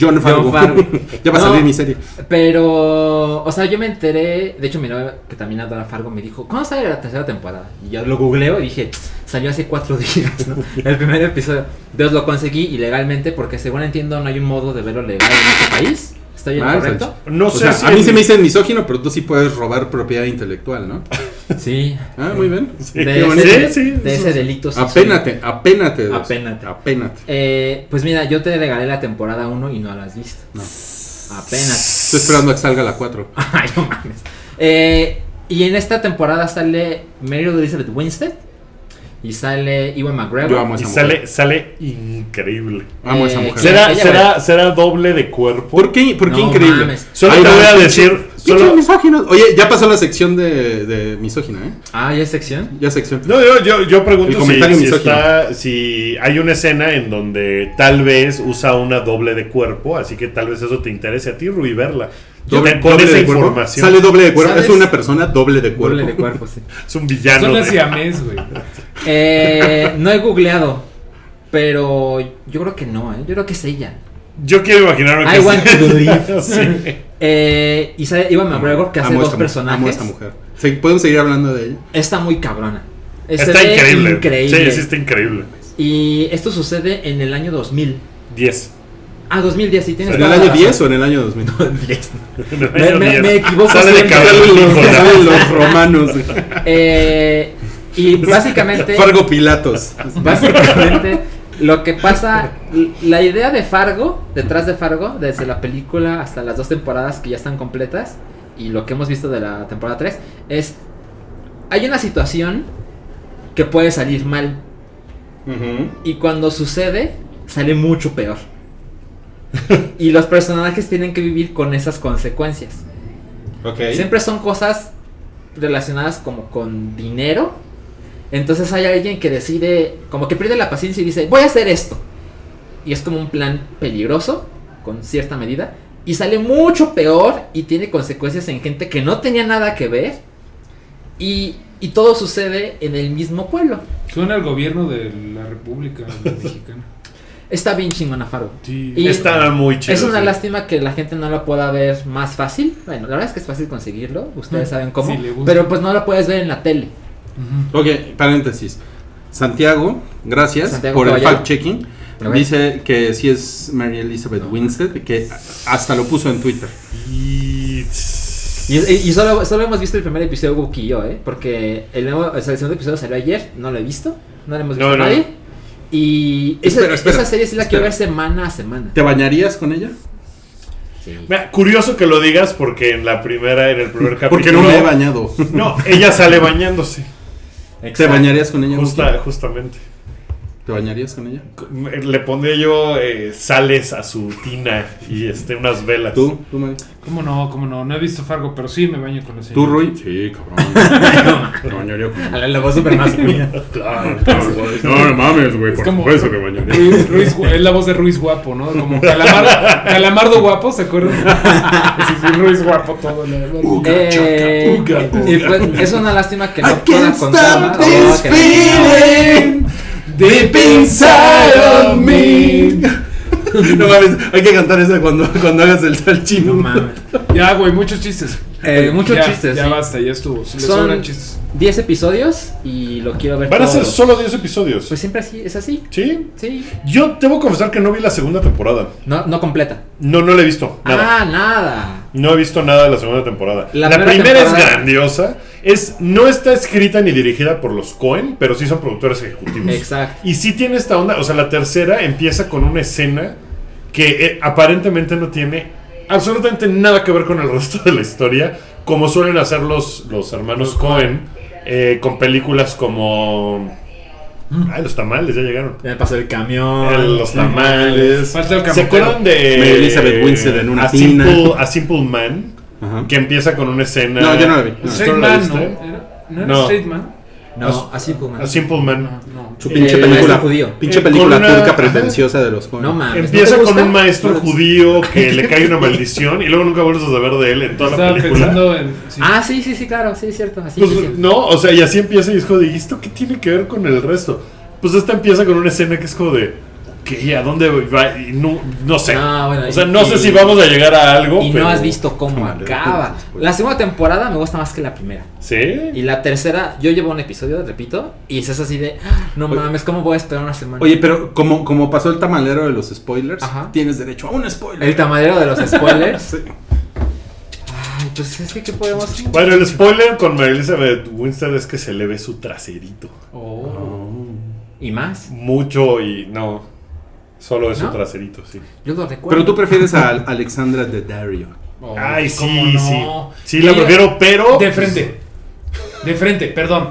John Fargo. Fargo. ya va a No. salir mi serie. Pero, o sea, yo me enteré, de hecho mi novia que también adora Fargo me dijo, ¿cuándo sale la tercera temporada? Y yo lo googleo y dije, salió hace cuatro días, ¿no? El primer episodio. Entonces lo conseguí ilegalmente porque según entiendo no hay un modo de verlo legal en este país. ¿Está bien correcto? No O sé sea, si a mí se me dice misógino, pero tú sí puedes robar propiedad intelectual, ¿no? Sí. Ah, muy bien. Sí. De, ese. Sí, sí, de ese delito. sí Apénate, apénate. Apénate. Apénate. Eh, pues mira, yo te regalé la temporada 1 y no la has visto. No. Apenas. Estoy esperando a que salga la 4. Ay, no mames. Eh, y en esta temporada sale Meryl Elizabeth Winstead y sale Iwan McGregor. Yo amo a Y esa sale, mujer. sale increíble. Amo a esa Eh, mujer. ¿Será, será, ¿Será doble de cuerpo? ¿Por qué, por qué No increíble? mames. Solo te voy a decir. Solo, misógino. Oye, ya pasó la sección de, de misógina, ¿eh? Ah, ¿ya es sección? Ya sección. no, yo, yo, yo pregunto si, comentario si, está, si hay una escena en donde tal vez usa una doble de cuerpo, así que tal vez eso te interese a ti, Rui, verla. Doble, con doble esa de cuerpo. información. Sale doble de cuerpo. ¿Sabes? Es una persona doble de cuerpo. Doble de cuerpo, sí. Es un villano. Son de- así a mes, güey. Eh, no he googleado, pero yo creo que no, ¿eh? Yo creo que es ella. Yo quiero imaginarme I que want to believe. Sí. Eh, y sale Iwan McGregor que hace Amo dos personajes. Amo a esta mujer. Sí, ¿Podemos seguir hablando de ella? Está muy cabrona. Está increíble. increíble. Sí, sí, está increíble. Y esto sucede en el año 2000. 10. Ah, 2010, sí tienes ¿En el año razón. 10 o en el año 2000? Me- me- me equivoco Sale de los romanos. Eh, y básicamente, Fargo Pilatos. básicamente lo que pasa, la idea de Fargo, detrás de Fargo, desde la película hasta las dos temporadas que ya están completas y lo que hemos visto de la temporada 3, es, hay una situación que puede salir mal y cuando sucede sale mucho peor. y los personajes tienen que vivir con esas consecuencias. Siempre son cosas relacionadas como con dinero. Entonces hay alguien que decide, como que pierde la paciencia y dice, voy a hacer esto. Y es como un plan peligroso, con cierta medida. Y sale mucho peor y tiene consecuencias en gente que no tenía nada que ver. Y, y todo sucede en el mismo pueblo. Suena al gobierno de la República Mexicana. Está bien chingona Fargo. Sí. Y- Está muy chido. es una sí. lástima que la gente no la pueda ver más fácil. Bueno, la verdad es que es fácil conseguirlo. Ustedes Mm, saben cómo. pero pues no la puedes ver en la tele. Ujú. Ok, paréntesis. Santiago, gracias Santiago por el fact-checking. A. Dice que sí es Mary Elizabeth Winstead, que hasta lo puso en Twitter. Y... Solo, solo hemos visto el primer episodio Wookie y yo, ¿eh? Porque el, nuevo, o sea, el segundo episodio salió ayer, no lo he visto, no lo hemos visto No, no. nadie. Y esa, Espera, espera, esa serie sí la quiero ver semana a semana. ¿Te bañarías con ella? Sí. Mira, curioso que lo digas porque en la primera, en el primer capítulo. Porque no me he bañado. No, ella sale bañándose. ¿Te bañarías con ella? Justa- justamente. ¿Te bañarías con ella? Le pondría yo eh, sales a su tina y este, unas velas. ¿Tú? ¿Tú, Mari? ¿Cómo no? ¿Cómo no? No he visto Fargo, pero sí me baño con ese. ¿Tú, Rui? Sí, cabrón. Me bañaría con A la, la voz super masculina. Claro, claro. No, no mames, güey. Es Por como- supuesto que me bañaría. Ruiz, Ruiz es la voz de Ruiz Guapo, ¿no? Como Calamar- Calamardo Guapo, ¿se acuerdan? Sí, sí, Ruiz Guapo todo. la- la- Eh, Uga, y uga. pues es una lástima que no I pueda can't contar. stop this feeling deep inside of me. No mames, hay que cantar esa cuando, cuando hagas el salchino. No mames. Ya, güey, muchos chistes. Eh, muchos Ya, chistes, Ya sí. basta, ya estuvo. Son sobran chistes. 10 episodios y lo quiero ver Van a ser solo 10 episodios. Pues siempre así, es así. ¿Sí? Sí. Yo debo confesar que no vi la segunda temporada. No, no completa. No, no la he visto. Nada. Ah, nada. No he visto nada de la segunda temporada. La La, primera primera es grandiosa. Es, no está escrita ni dirigida por los Cohen, pero sí son productores ejecutivos. Exacto. Y sí tiene esta onda. O sea, la tercera empieza con una escena que eh, aparentemente no tiene absolutamente nada que ver con el resto de la historia, como suelen hacer los, los hermanos Cohen eh, con películas como. Ay, los tamales ya llegaron. Ya pasó el camión. El- los tamales. Falta el ¿Se acuerdan de Mary Elizabeth Winstead en una a tina? Simple, a Simple Man? Ajá. Que empieza con una escena. No, yo no la vi. No. Straight ¿Tú la Man? ¿no? ¿Era? ¿No era No. Straight Man? No, así como. A Simple Man. No, no. Su pinche Eh, película. judío. Pinche Eh, película una- turca ajá. pretenciosa de los Coen. No mames. Empieza ¿no con un maestro No judío que le cae una maldición y luego nunca vuelves a saber de él en toda la película. pensando en. sí. Ah, sí, sí, sí, claro, sí, es cierto. Así Pues, no, o sea, y así empieza y es como de, ¿y esto qué tiene que ver con el resto? Pues esta empieza con una escena que es como de, ¿qué? ¿A dónde va? No, no sé. No, bueno, o sea, y- no sé si vamos a llegar a algo. Y pero- no has visto cómo Vale, acaba. después. La segunda temporada me gusta más que la primera. ¿Sí? Y la tercera, yo llevo un episodio, repito, y es así de, "Ah, no Oye. mames, ¿cómo voy a esperar una semana? Oye, pero como, como pasó el tamalero de los spoilers, Ajá. tienes derecho a un spoiler. el tamadero de los spoilers. Sí. Ay, pues es que, ¿qué podemos Bueno, el spoiler con Mary Elizabeth Winstead es que se le ve su traserito. Oh. Y más. Mucho y no. Solo es su ¿No? traserito, sí. Yo lo recuerdo. Pero tú prefieres a Al- Alexandra de Dario. Oh, Ay, ¿cómo sí, no? sí. Sí, la prefiero, pero. De frente. De frente, perdón.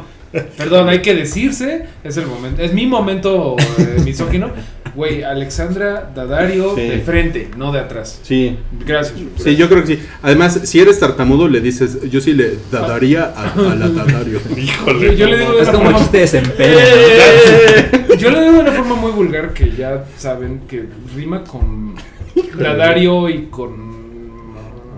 Perdón, hay que decirse. Es el momento. Es mi momento eh, misógino. Güey, Alexandra Dadario Sí. de frente, no de atrás. Sí. Gracias. Sí, yo creo que sí. Además, si eres tartamudo, le dices, yo sí le daría a, a la Dadario. Híjole. Yo- yo le digo de Es esa como forma- chiste de desempeño. Yo lo digo de una forma muy vulgar que ya saben que rima con Dadario y con.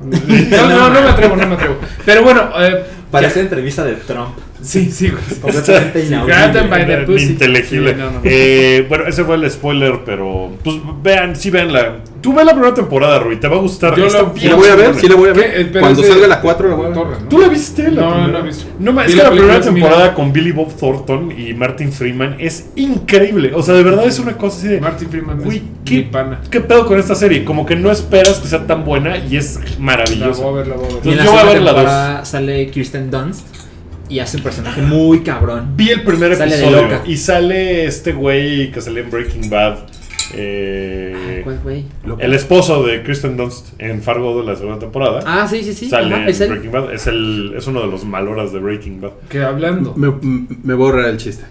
No, no, no me atrevo, no me atrevo. Pero bueno, eh, Parece entrevista de Trump. Sí, sí, güey. Completamente pussy. Inteligible. Sí, no, no. Eh, bueno, ese fue el spoiler, pero pues vean, sí vean la. Tú ves la primera temporada, Rui, te va a gustar. Yo la- Sí la voy a ver, sí la voy a ver. Cuando salga la 4 la voy a ver. Torres, ¿no? ¿Tú la viste? La No, primera? no la he visto. No, es la que la primera mira. temporada con Billy Bob Thornton y Martin Freeman es increíble. O sea, de verdad es una cosa así de. Martin Freeman es ¿qué, mi pana. ¿qué pedo con esta serie? Como que no esperas que sea tan buena y es La maravillosa. voy a ver, la voy a ver. Y en la yo voy a ver la temporada sale Kirsten Dunst y hace un personaje muy cabrón. Vi el primer Sale de episodio loca. y sale este güey que salió en Breaking Bad. eh, ¿Cuál güey? el esposo de Kristen Dunst en Fargo de la segunda temporada. Ah, sí, sí, sí. sale ajá, en es. Breaking Bad. Es, el, es uno de los maloras de Breaking Bad. Que hablando. Me, me voy a ahorrar el chiste.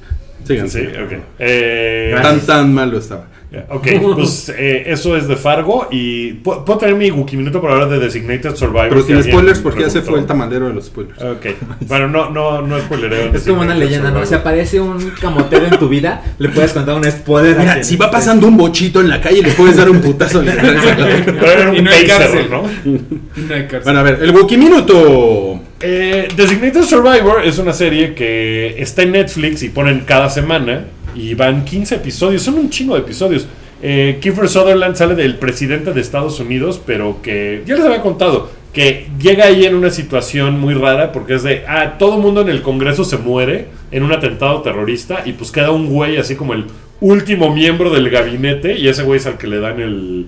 Sigan. Sí, ok. Eh, Tan, tan malo estaba. Ok, pues eh, eso es de Fargo y pu- puedo tener mi Wookiee minuto para hablar de Designated Survivor. Pero sin spoilers porque ya se fue el tamalero de los spoilers. Ok, bueno, no, no, no spoilereo. Es como una leyenda, ¿no? Si aparece un camotero en tu vida, le puedes contar un spoiler. Mira, si va pasando un bochito en la calle, le puedes dar un putazo. Pero era un Y no hay cárcel. ¿no? No hay cárcel. bueno, a ver, el Wookiee Minuto. Eh, Designated Survivor es una serie que está en Netflix y ponen cada semana y van 15 episodios, son un chingo de episodios. Eh, Kiefer Sutherland sale del presidente de Estados Unidos, pero que ya les había contado que llega ahí en una situación muy rara porque es de, ah, todo el mundo en el Congreso se muere en un atentado terrorista y pues queda un güey así como el último miembro del gabinete y ese güey es al que le dan el,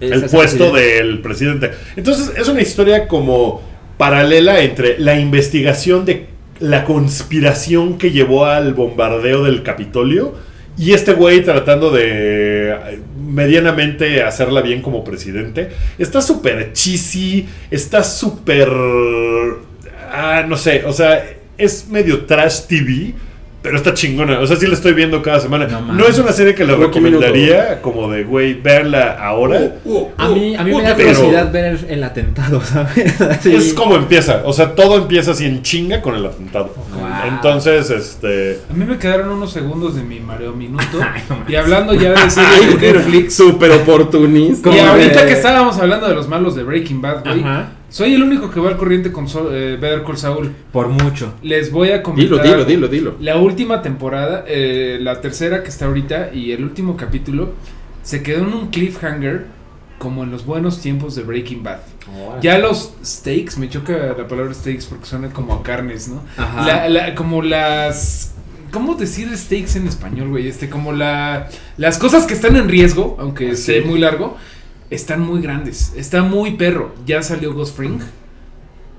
el puesto del presidente. Entonces es una historia como paralela entre la investigación de la conspiración que llevó al bombardeo del Capitolio y este güey tratando de eh, medianamente hacerla bien como presidente. Está súper cheesy, está súper... Ah, no sé, o sea, es medio trash TV. Pero está chingona, o sea, sí la estoy viendo cada semana. No es una serie que minuto. recomendaría como de, güey, verla ahora. A mí, a mí me da Pero- curiosidad ver el, el atentado, ¿sabes? Así. Es como empieza, o sea, todo empieza así en chinga con el atentado. Wow. Entonces, este... A mí me quedaron unos segundos de mi mareo minuto. Ay, no y hablando ya de series de Netflix. Súper oportunista. Y ahorita que estábamos hablando de los malos de Breaking Bad, güey. Ajá. Soy el único que va al corriente con Sol- eh, Better Call Saul. Por mucho. Les voy a comentar. Dilo, dilo, dilo, dilo. La última temporada, eh, la tercera que está ahorita y el último capítulo, se quedó en un cliffhanger como en los buenos tiempos de Breaking Bad. Ya los steaks, me choca la palabra steaks porque suena como a carnes, ¿no? Ajá. La- la- como las... ¿Cómo decir steaks en español, güey? Este, como la... Las cosas que están en riesgo, aunque Sí. esté muy largo, están muy grandes. Está muy perro. Ya salió Ghost Fring.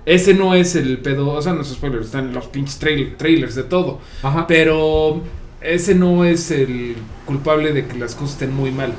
Ese no es el pedo, o sea, no es spoiler, están los pinches trail- trailers de todo. Ajá. Pero ese no es el culpable de que las cosas estén muy mal.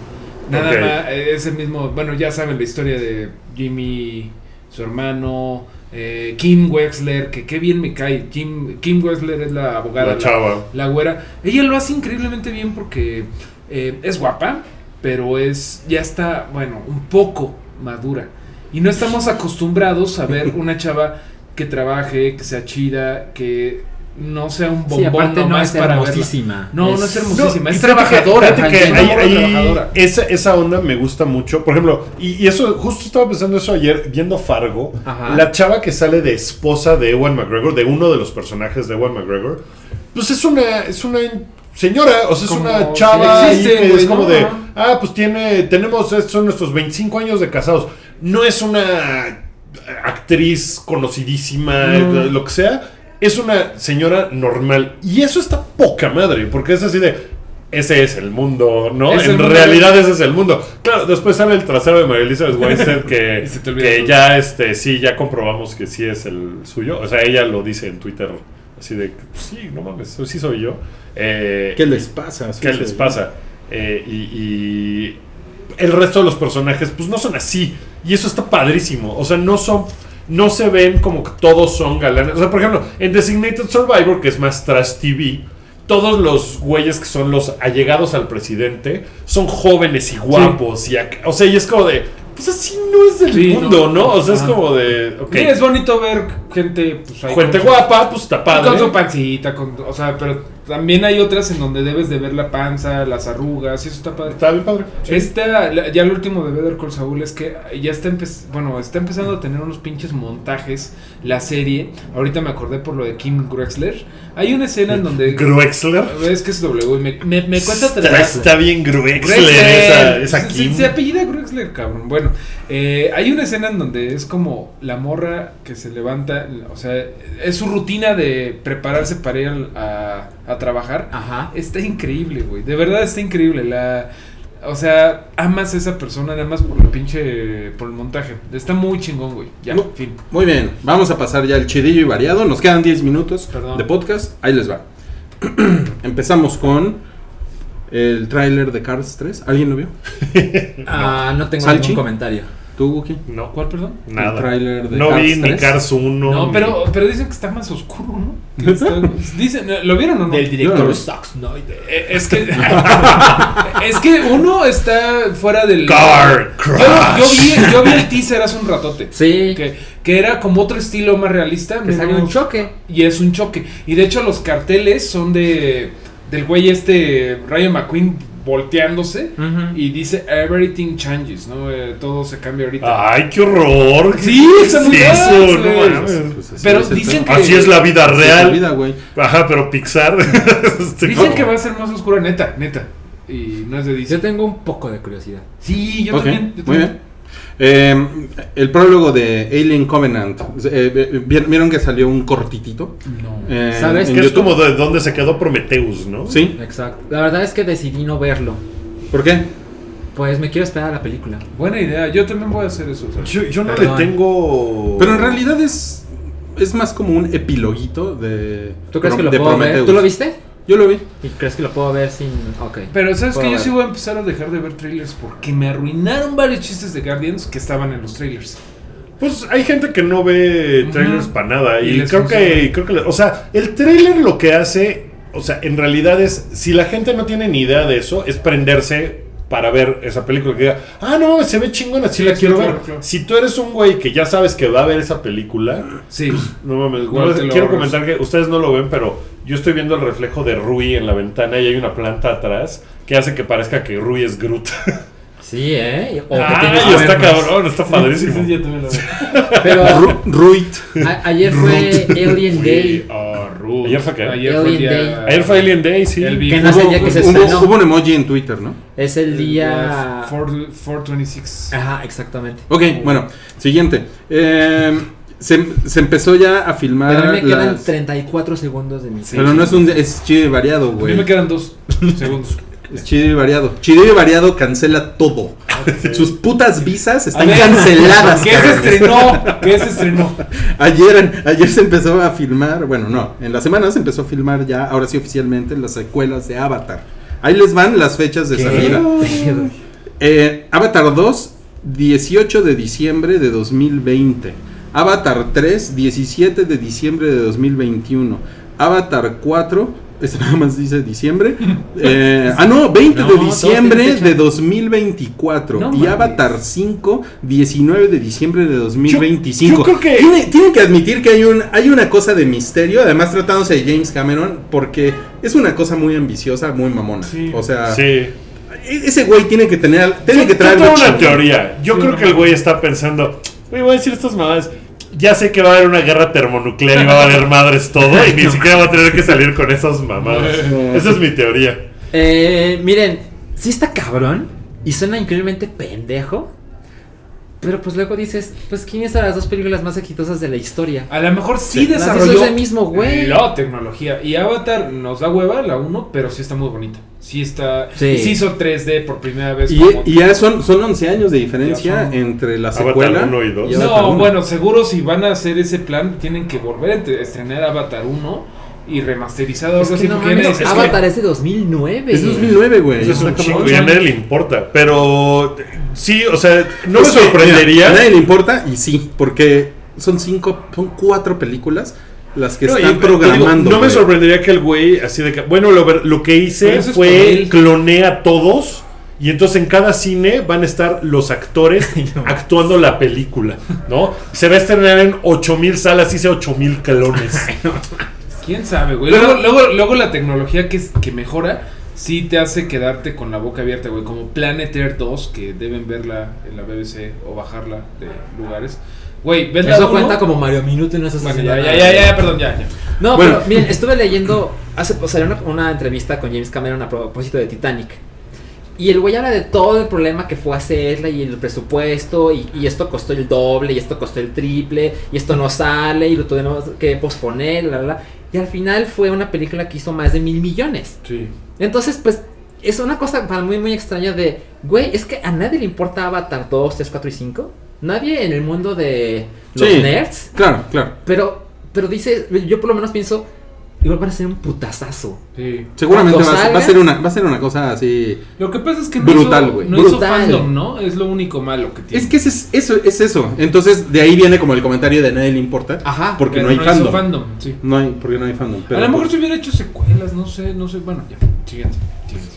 Nada Ok. más, es el mismo, bueno, ya saben la historia de Jimmy, su hermano, eh, Kim Wexler, que qué bien me cae. Kim, Kim Wexler es la abogada. La chava. La güera. Ella lo hace increíblemente bien porque eh, es guapa, pero es ya está, bueno, un poco madura. Y no estamos acostumbrados a ver una chava que trabaje, que sea chida, que no sea un Sí, bombón aparte no nomás es para verla. hermosísima. No, no Es- es hermosísima, No, es que- trabajadora. fíjate que ahí trabajadora. esa, esa onda me gusta mucho. Por ejemplo, y, y eso, justo estaba pensando eso ayer viendo Fargo. Ajá. La chava que sale de esposa de Ewan McGregor, de uno de los personajes de Ewan McGregor, pues es una, es una señora, o sea, es Como una chava ahí que güey, es como ¿no? de, ah, pues tiene, tenemos, estos son nuestros 25 años de casados. No es una actriz conocidísima, No. lo que sea. Es una señora normal. Y eso está poca madre, porque es así de. Ese es el mundo, ¿no? Es en mundo. realidad ese es el mundo. Claro, después sale el trasero de María Elizabeth Weinstein que, que ya, este, sí, ya comprobamos que sí es el suyo. O sea, ella lo dice en Twitter, así de, sí, no mames, sí soy yo. Eh, ¿Qué les pasa? ¿Qué les pasa? Eh, y, y el resto de los personajes, pues no son así. Y eso está padrísimo. O sea, no son. No se ven como que todos son galanes. O sea, por ejemplo, en Designated Survivor, que es más trash TV, todos los güeyes que son los allegados al presidente son jóvenes y guapos. Y o sea, y es como de. Pues así no es del Sí, mundo, no. ¿no? O sea, es Ajá. como de. Ok. Sí, es bonito ver gente, pues Gente con guapa, pues padre. Con su pancita, con, o sea, pero también hay otras en donde debes de ver la panza, las arrugas, y eso está padre. Está bien padre. Sí. Esta, la- ya lo último de Better Call Saul es que ya está, bueno, está empezando a tener unos pinches montajes la serie. Ahorita me acordé por lo de Kim Grexler. Hay una escena en donde... Gruexler. Es que es W, me, me, me cuesta Está, está bien Grexler. esa, Kim. Se, apellida Grexler, cabrón. Bueno, eh, hay una escena en donde es como la morra que se levanta, o sea, es su rutina de prepararse para ir a, a trabajar. Ajá. Está increíble, güey. De verdad está increíble. La, o sea, amas a esa persona nada más por el pinche, por el montaje. Está muy chingón, güey. Ya, No. fin. Muy bien, vamos a pasar ya el chidillo y variado. Nos quedan 10 minutos Perdón. de podcast. Ahí les va. Empezamos con el tráiler de Cars 3. ¿Alguien lo vio? Ah, no tengo Salchi. ningún comentario. ¿Tú, Guki? No, ¿Cuál, perdón? nada. El tráiler de no Cars vi ni 3. Cars 1. No, ni- pero, pero dicen que está más oscuro, ¿no? Está- dicen, ¿Lo vieron o no? Del director no. Zack Snyder. Eh, Es que es que uno está fuera del Car yo, Crash. yo vi, yo vi el teaser hace un ratote Sí. que, que era como otro estilo más realista Que salió menos- un choque. y es un choque y de hecho los carteles son de del güey este Ryan McQueen volteándose y dice everything changes no Eh, todo se cambia ahorita Ay, qué horror. Sí, ¿Qué está es muy eso? No. Pues así Pero es dicen que- Así es la vida es la real. vida, güey. Ajá, pero Pixar. Este, dicen que va a ser más oscura neta neta y no es de Yo DC tengo un poco de curiosidad. sí yo también yo muy también. bien. Eh, el prólogo de Alien Covenant. Eh, ¿vi- ¿Vieron que salió un cortitito? no Eh, ¿Sabes? Que es YouTube? como de donde se quedó Prometheus, ¿no? Sí. Exacto. La verdad es que decidí no verlo. ¿Por qué? Pues me quiero esperar a la película. buena idea yo también voy a hacer eso ¿sabes? Yo, yo no Perdón. le tengo. Pero en realidad es, es más como un epiloguito de. ¿Tú crees que lo de puedo ver? Prometheus. ¿Tú lo viste? Yo lo vi. ¿Y crees que lo puedo ver sin.? Ok. Pero sabes que yo ver. sí voy a empezar a dejar de ver trailers porque me arruinaron varios chistes de Guardians que estaban en los trailers. Pues hay gente que no ve trailers para nada. Y creo que, creo que. O sea, el trailer lo que hace. O sea, en realidad es. Si la gente no tiene ni idea de eso, es prenderse para ver esa película. Que diga, ah, no, se ve chingona, sí, Sí, la quiero claro, ver. claro. Si tú eres un güey que ya sabes que va a ver esa película. Sí. No mames, no, quiero ahorras. comentar que ustedes no lo ven, pero yo estoy viendo el reflejo de Rui en la ventana y hay una planta atrás que hace que parezca que Rui es Groot. Sí, ¿eh? O tienes que está cabrón, está padrísimo. Sí, sí, yo también lo veo. Pero Ru- Ruit. ayer fue Alien Day. Ah, Ruth. ¿Ayer fue qué? Ayer fue Alien día. Day. Ayer fue Alien Day, sí. El Que no sé el día que se hubo, estrenó. hubo un emoji en Twitter, ¿no? Es el día. 4- 426. Ajá, exactamente. Ok, bueno, siguiente. Eh, se, se empezó ya a filmar. Pero a mí me quedan las- 34 segundos de mi Sí. Pero no es un. Es chido y variado, A mí güey. me quedan dos segundos. Es chido y variado. Chido y variado cancela todo. Sus putas visas están ver, canceladas. ¿Qué se estrenó? ¿Qué se estrenó? Ayer, ayer se empezó a filmar, bueno, no, en la semana se empezó a filmar ya, ahora sí oficialmente, las secuelas de Avatar. Ahí les van las fechas de salida. Eh, Avatar 2, 18 de diciembre de 2020. Avatar 3, 17 de diciembre de 2021. Avatar 4, este nada más dice diciembre. Eh, ah, no, 20 No, de diciembre de 2024. No y. Avatar 5, 19 de diciembre de 2025. yo creo que- Tiene- tienen que admitir que hay, un, hay una cosa de misterio, además tratándose de James Cameron, porque es una cosa muy ambiciosa, muy mamona. Sí. O sea, Sí. e- ese güey tiene que tener, tiene Yo- que traer yo tengo algo una teoría. Yo Sí, creo no que el güey está pensando, güey, voy a decir estas mamadas. Ya sé que va a haber una guerra termonuclear y va a valer madres todo y ni siquiera va a tener que salir con esas mamadas. Esa es mi teoría. Eh, miren, sí está cabrón y suena increíblemente pendejo. Pero pues luego dices, pues ¿quién es a las dos películas más exitosas de la historia? A lo mejor sí, Sí, desarrolló ese mismo güey. la tecnología. Y Avatar nos da hueva, la 1, pero sí está muy bonita. Sí está. Sí. Y se hizo 3D por primera vez. Y, como- y ya son, son 11 años de diferencia Ya son- entre la Avatar secuela uno y dos. y Avatar No, uno. bueno, seguro si van a hacer ese plan, tienen que volver a estrenar Avatar 1 y remasterizado. Es algo que así, no mames, es que- Avatar es de 2009. Es 2009, güey. Eso es un chingo cabrón. y a nadie le importa. Pero sí, o sea, no me sorprendería. mira, a nadie le importa y sí, porque son cinco, son cuatro películas las que No, y están digo, programando. no me sorprendería que el güey, así de que, bueno, lo, ver- lo que hice fue cloné a todos. Y entonces en cada cine van a estar los actores actuando la película, ¿no? Se va a estrenar en 8000 salas, hice 8000 clones. ¿Quién sabe, güey? Luego, luego, luego la tecnología que, es- que mejora sí te hace quedarte con la boca abierta, güey. Como Planet Air 2, que deben verla en la BBC o bajarla de lugares. Güey, ¿ves la Eso uno? cuenta como Mario Minuto y no estás Bueno, ya, ya, ya, ya, perdón, ya, ya. No, Bueno. pero miren, estuve leyendo hace o sea, una, una entrevista con James Cameron a propósito de Titanic. Y el güey habla de todo el problema que fue hacerla y el presupuesto y, y esto costó el doble y esto costó el triple y esto no sale y lo tuvimos que posponer, la, la, la. Y al final fue una película que hizo más de mil millones. Sí. Entonces, pues, es una cosa para mí muy extraña de, güey, es que a nadie le importa Avatar 2, 3, 4 y 5. Nadie en el mundo de los Sí. nerds. Claro, claro. Pero, pero dice, yo por lo menos pienso, igual van a ser un putazazo. Sí. Seguramente va, a ser- va a salga- ser una, va a ser una cosa así. Lo que pasa es que no Brutal, hizo, güey, no hizo fandom, ¿no? Es lo único malo que tiene. Es que ese es, eso es eso. Entonces, de ahí viene como el comentario de nadie le importa. Ajá. Porque no hay hizo fandom. fandom, sí. No hay, porque no hay fandom. pero- a lo mejor se hubiera hecho secuelas, no sé, no sé. Bueno, ya, siguiente. siguiente.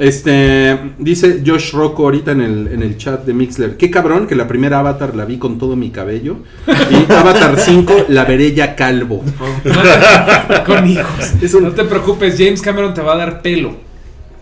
Este, dice Josh Rocco ahorita en el, en el chat de Mixler. Qué cabrón que la primera Avatar la vi con todo mi cabello. Y Avatar 5 la veré ya calvo. Con hijos. Es un- No te preocupes, James Cameron te va a dar pelo.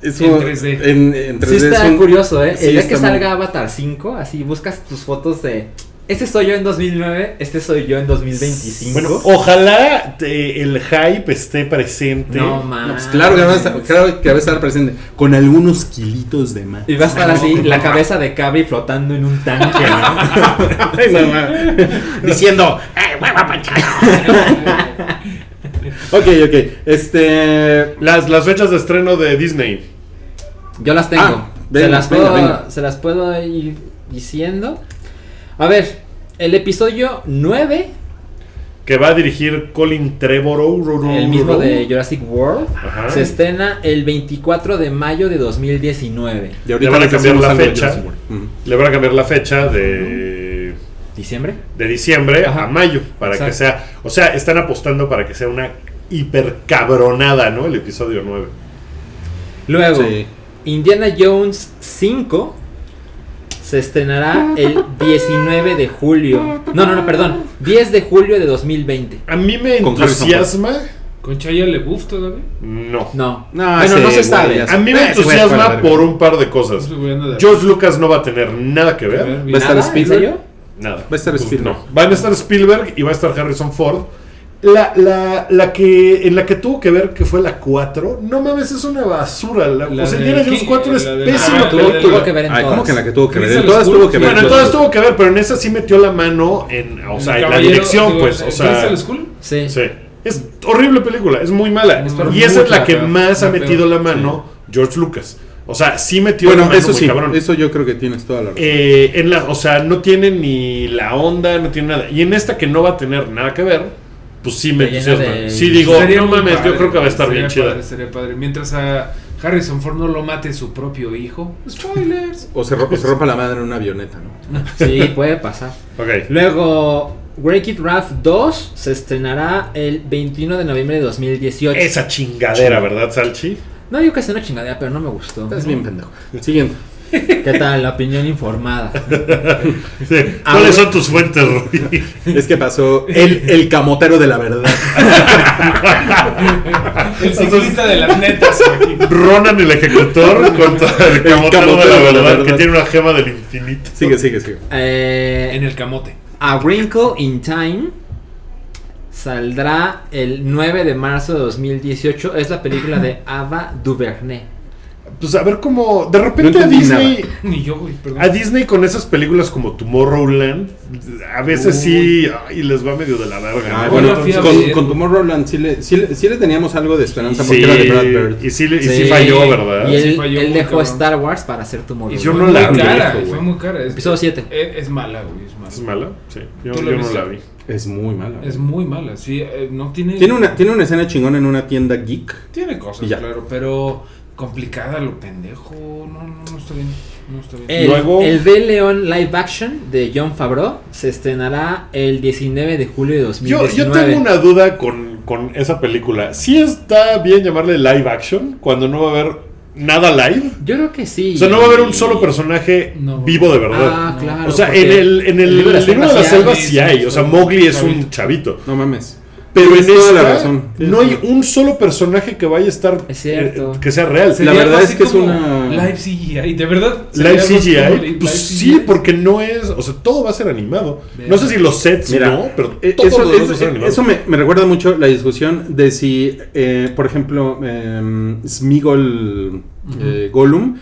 Eso, En 3D. En, en 3D Sí está es un- curioso, ¿eh? sí el día que muy- salga Avatar 5, así buscas tus fotos de... Este soy yo en 2009, este soy yo en 2025. Bueno, ojalá te- el hype esté presente. no No, mames. pues claro que va a estar, claro que va a estar presente. Con algunos kilitos de más. Y va a estar así, la cabeza de Cabri flotando en un tanque, ¿no? No. Diciendo, "Eh, huevo panchado". ok, ok. Este. Las, las fechas de estreno de Disney. Yo las tengo. Ah, se, las puedo, venga. se las puedo ir diciendo. A ver, el episodio 9, Que va a dirigir Colin Trevorrow. el mismo de Jurassic World, Ajá. se estrena el 24 de mayo de 2019. Y ahorita Le van a cambiar la fecha. Le van a cambiar la fecha de, ¿Diciembre? de diciembre Ajá. a mayo. Para que sea. O sea, están apostando para que sea una hipercabronada, ¿no? El episodio 9. Luego, Sí. Indiana Jones 5 se estrenará el 19 de julio. No, no, no, perdón. 10 de julio de 2020. A mí me Con entusiasma. ¿Con Chaya LeBouf todavía? No. No. No, bueno, no se sabe. A mí me Eh, entusiasma por un par de cosas. George Lucas no va a tener nada que ver. Va a estar ¿Nada? ¿En Spielberg. Nada. Va a estar Pues Spielberg. no. Van a estar Spielberg y va a estar Harrison Ford. La, la, la que en la que tuvo que ver que fue la 4, no mames, es una basura. La, La o sea, Indiana Jones King- 4 es la pésima Ah, Tuvo, la de- película. tuvo que ver en Ay, todas. ¿cómo que en la que tuvo que ver? En todas tuvo que ver. Bueno, en todas tuvo que ver, pero en esa sí metió la mano en, o El sea, en la dirección, digo, pues, o ¿el sea, Crystal Skull? Sí. sí. Es horrible película, es muy mala. Es y esa es la que peor, más ha metido peor. la mano George Lucas. O sea, sí metió la Bueno, mano eso muy sí, cabrón. eso yo creo que tienes toda la razón. Eh, en la, o sea, no tiene ni la onda, no tiene nada. Y en esta que no va a tener nada que ver, pues sí me entusiasma. de- Sí digo, Sería no mames, padre, yo creo que va a estar bien chida. padre, sería padre. Mientras a Harrison Ford no lo mate su propio hijo. Spoilers. O se, ro- o se rompa la madre en una avioneta, ¿no? Sí, puede pasar. Ok. Luego, Break It Ralph 2 se estrenará el 21 de noviembre de 2018. Esa chingadera, ¿verdad, Salchi? No digo que sea una chingadera, pero no me gustó. Estás bien pendejo. Siguiente. ¿Qué tal? La opinión informada. Sí. ¿Cuáles son tus fuentes, Rui? Es que pasó el, el camotero de la verdad. El ciclista de las netas. Ronan el ejecutor contra el camotero de la verdad, que verdad. tiene una gema del infinito. Sigue, sigue, sigue. Eh, En el camote. A Wrinkle in Time saldrá el 9 de marzo de 2018. Es la película de Ava DuVernay. Pues a ver cómo. De repente No a Disney. Ni yo, güey, perdón. A Disney con esas películas como Tomorrowland, a veces sí ay, les va medio de la verga. Ah, ¿no? bueno, con, con Tomorrowland sí le, sí, le, sí le teníamos algo de esperanza Sí, porque era de Brad Bird. y sí, le- y sí Sí. falló, ¿verdad? Y él, Sí falló él dejó cabrón. Star Wars para hacer Tomorrow. Y yo Fue no la muy vi, cara, güey. fue muy cara. Es, Episodio 7. es, es mala, güey, es mala. ¿Es mala? Sí. Yo, ¿Tú la yo no la vi. Es muy mala. Es muy mala, sí, eh, no tiene... Tiene una, tiene una escena chingona en una tienda geek. Tiene cosas, Y claro, pero complicada lo pendejo, no, no, no está bien, no está bien. El, Luego- el Rey León live action de John Favreau se estrenará el 19 de julio de Yo, 2019. yo tengo una duda con, con esa película. ¿Sí está bien llamarle live action cuando no va a haber nada live? Yo creo que sí. O sea, no va a haber un solo personaje No. vivo de verdad. Ah, claro. o sea, en el, en el libro de la libro de la selva sí hay, O sea, Mowgli es un chavito. No mames. Pero en Tienes toda la razón. no hay un solo personaje que vaya a estar Es cierto. eh, que sea real. La verdad es que es una- Live CGI, de verdad. Live CGI, live pues CGI. sí, porque no es, o sea, todo va a ser animado. Bien. No sé si los sets Mira, no, pero eh, todo eso, demás va a es- ser animado. eso me, me recuerda mucho la discusión de si, eh, por ejemplo, eh, Smigol eh, Gollum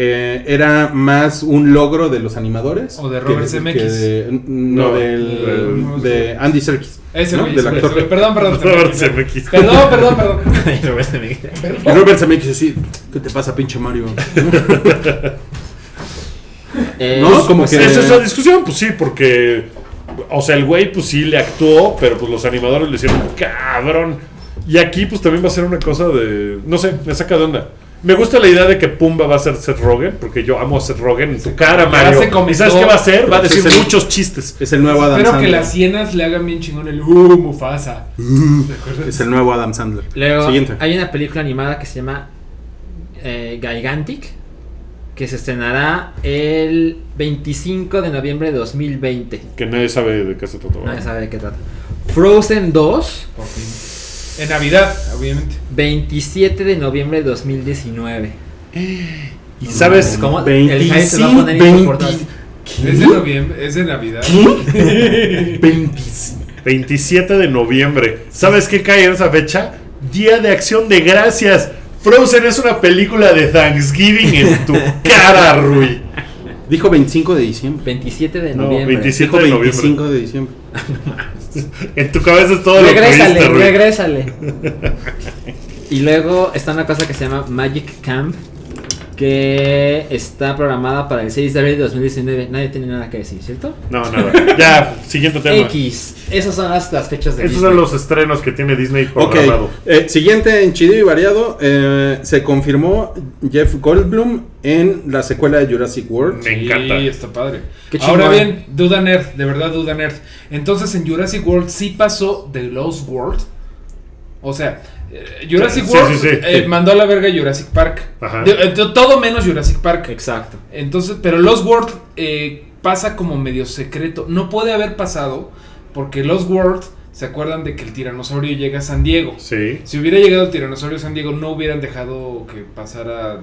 eh, era más un logro de los animadores O de Robert Zemeckis. no, No, del- no, de Andy Serkis. Ese ¿no? güey, Del actor. Perdón, perdón. Robert Zemeckis. Zemeckis. Perdón, perdón, perdón. Y Robert Zemeckis así, ¿qué te pasa, pinche Mario? Eh, No, como Pues que- esa es la discusión, pues sí, porque, o sea, el güey pues sí le actuó, pero pues los animadores le hicieron cabrón. Y aquí pues también va a ser una cosa de, no sé, me saca de onda. Me gusta la idea de que Pumba va a ser Seth Rogen, porque yo amo a Seth Rogen en tu cara, Mario. se comentó. ¿Y sabes qué va a hacer? Va a decir muchos chistes. Es el nuevo Adam Espero que Sandler. las hienas le hagan bien chingón el uh, Mufasa. ¿Te acuerdas? Es el nuevo Adam Sandler. Luego Siguiente. hay una película animada que se llama eh, Gigantic, que se estrenará el 25 de noviembre de 2020. Que nadie sabe de qué se trata. Nadie sabe de qué trata. Frozen 2, Por fin. En Navidad, obviamente. 27 de noviembre de 2019. ¿Y sabes ¿Cómo? 25, el se va a poner 20. insoportable. Es de noviembre, es de Navidad. 25. 27 de noviembre. ¿Sabes qué cae en esa fecha? Día de Acción de Gracias. Frozen es una película de Thanksgiving en tu cara, Rui. Dijo 25 de diciembre. 27 de No, noviembre. 27 Dijo de noviembre. 25 de diciembre. En tu cabeza es todo lo que Regrésale, viste, Rui. regrésale. y luego está una cosa que se llama Magic Camp. Que está programada para el 6 de abril de 2019. Nadie tiene nada que decir, ¿cierto? No, nada. Ya, siguiente tema. X. Esas son las, las fechas de Disney. son los estrenos que tiene Disney programado. eh, siguiente en chido y variado, eh, se confirmó Jeff Goldblum en la secuela de Jurassic World. Me encanta. Sí, está padre. Qué Ahora bien, duda nerd, de verdad duda nerd. Entonces en Jurassic World sí pasó The Lost World. O sea, Jurassic Sí, World sí, sí. eh, mandó a la verga Jurassic Park. Ajá. De- eh, to- todo menos Jurassic Park. Exacto. Entonces, pero Lost World eh, pasa como medio secreto. No puede haber pasado porque Lost World, ¿se acuerdan de que el tiranosaurio llega a San Diego? Sí. Si hubiera llegado el tiranosaurio a San Diego, no hubieran dejado que pasara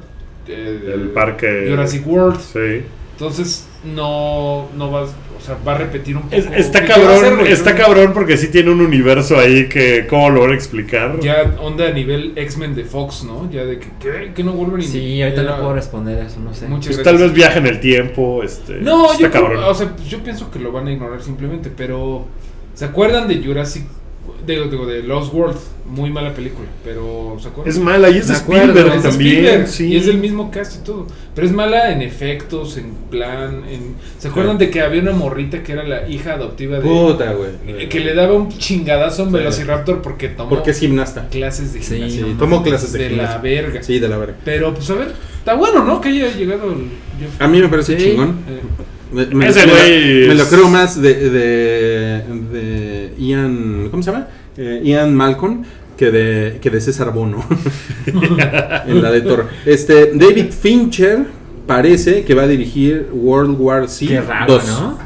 eh, El parque. Jurassic World. Sí. Entonces, no, no va, o sea, va a repetir un poco. Es- está ¿Qué- qué va a hacer, cabrón, está cabrón porque sí tiene un universo ahí que cómo lo van a explicar. Ya onda a nivel X-Men de Fox, ¿no? Ya de que, ¿qué? ¿Que no vuelven Sí, ahorita Era- no puedo responder eso, no sé. Muchas Pues gracias. tal vez viaja en el tiempo, este. No, está yo, creo- cabrón. o sea, yo pienso que lo van a ignorar simplemente, pero ¿se acuerdan de Jurassic digo, digo de Lost World? Muy mala película, pero ¿se acuerdan? es mala y es de Spielberg Es de también. Spielberg, sí. Y es del mismo cast y todo. Pero es mala en efectos, en plan. En... ¿Se acuerdan de que había una morrita que era la hija adoptiva de. Puta, güey. eh, que le daba un chingadazo a un Sí. Velociraptor porque tomó Porque es gimnasta. clases de Sí, gimnasia. Sí, tomó clases de, de la verga. Sí, de la verga. Pero pues a ver, está bueno, ¿no? Que haya llegado el Jeff. A mí me parece Sí. chingón. Eh, Me, me- Ese me lo- güey me lo es- creo más de, de, de Ian. ¿Cómo se llama? Eh, Ian Malcolm que de, que de César Bono en la de Thor. Este, David Fincher parece que va a dirigir World War Z Qué raro, 2. ¿no?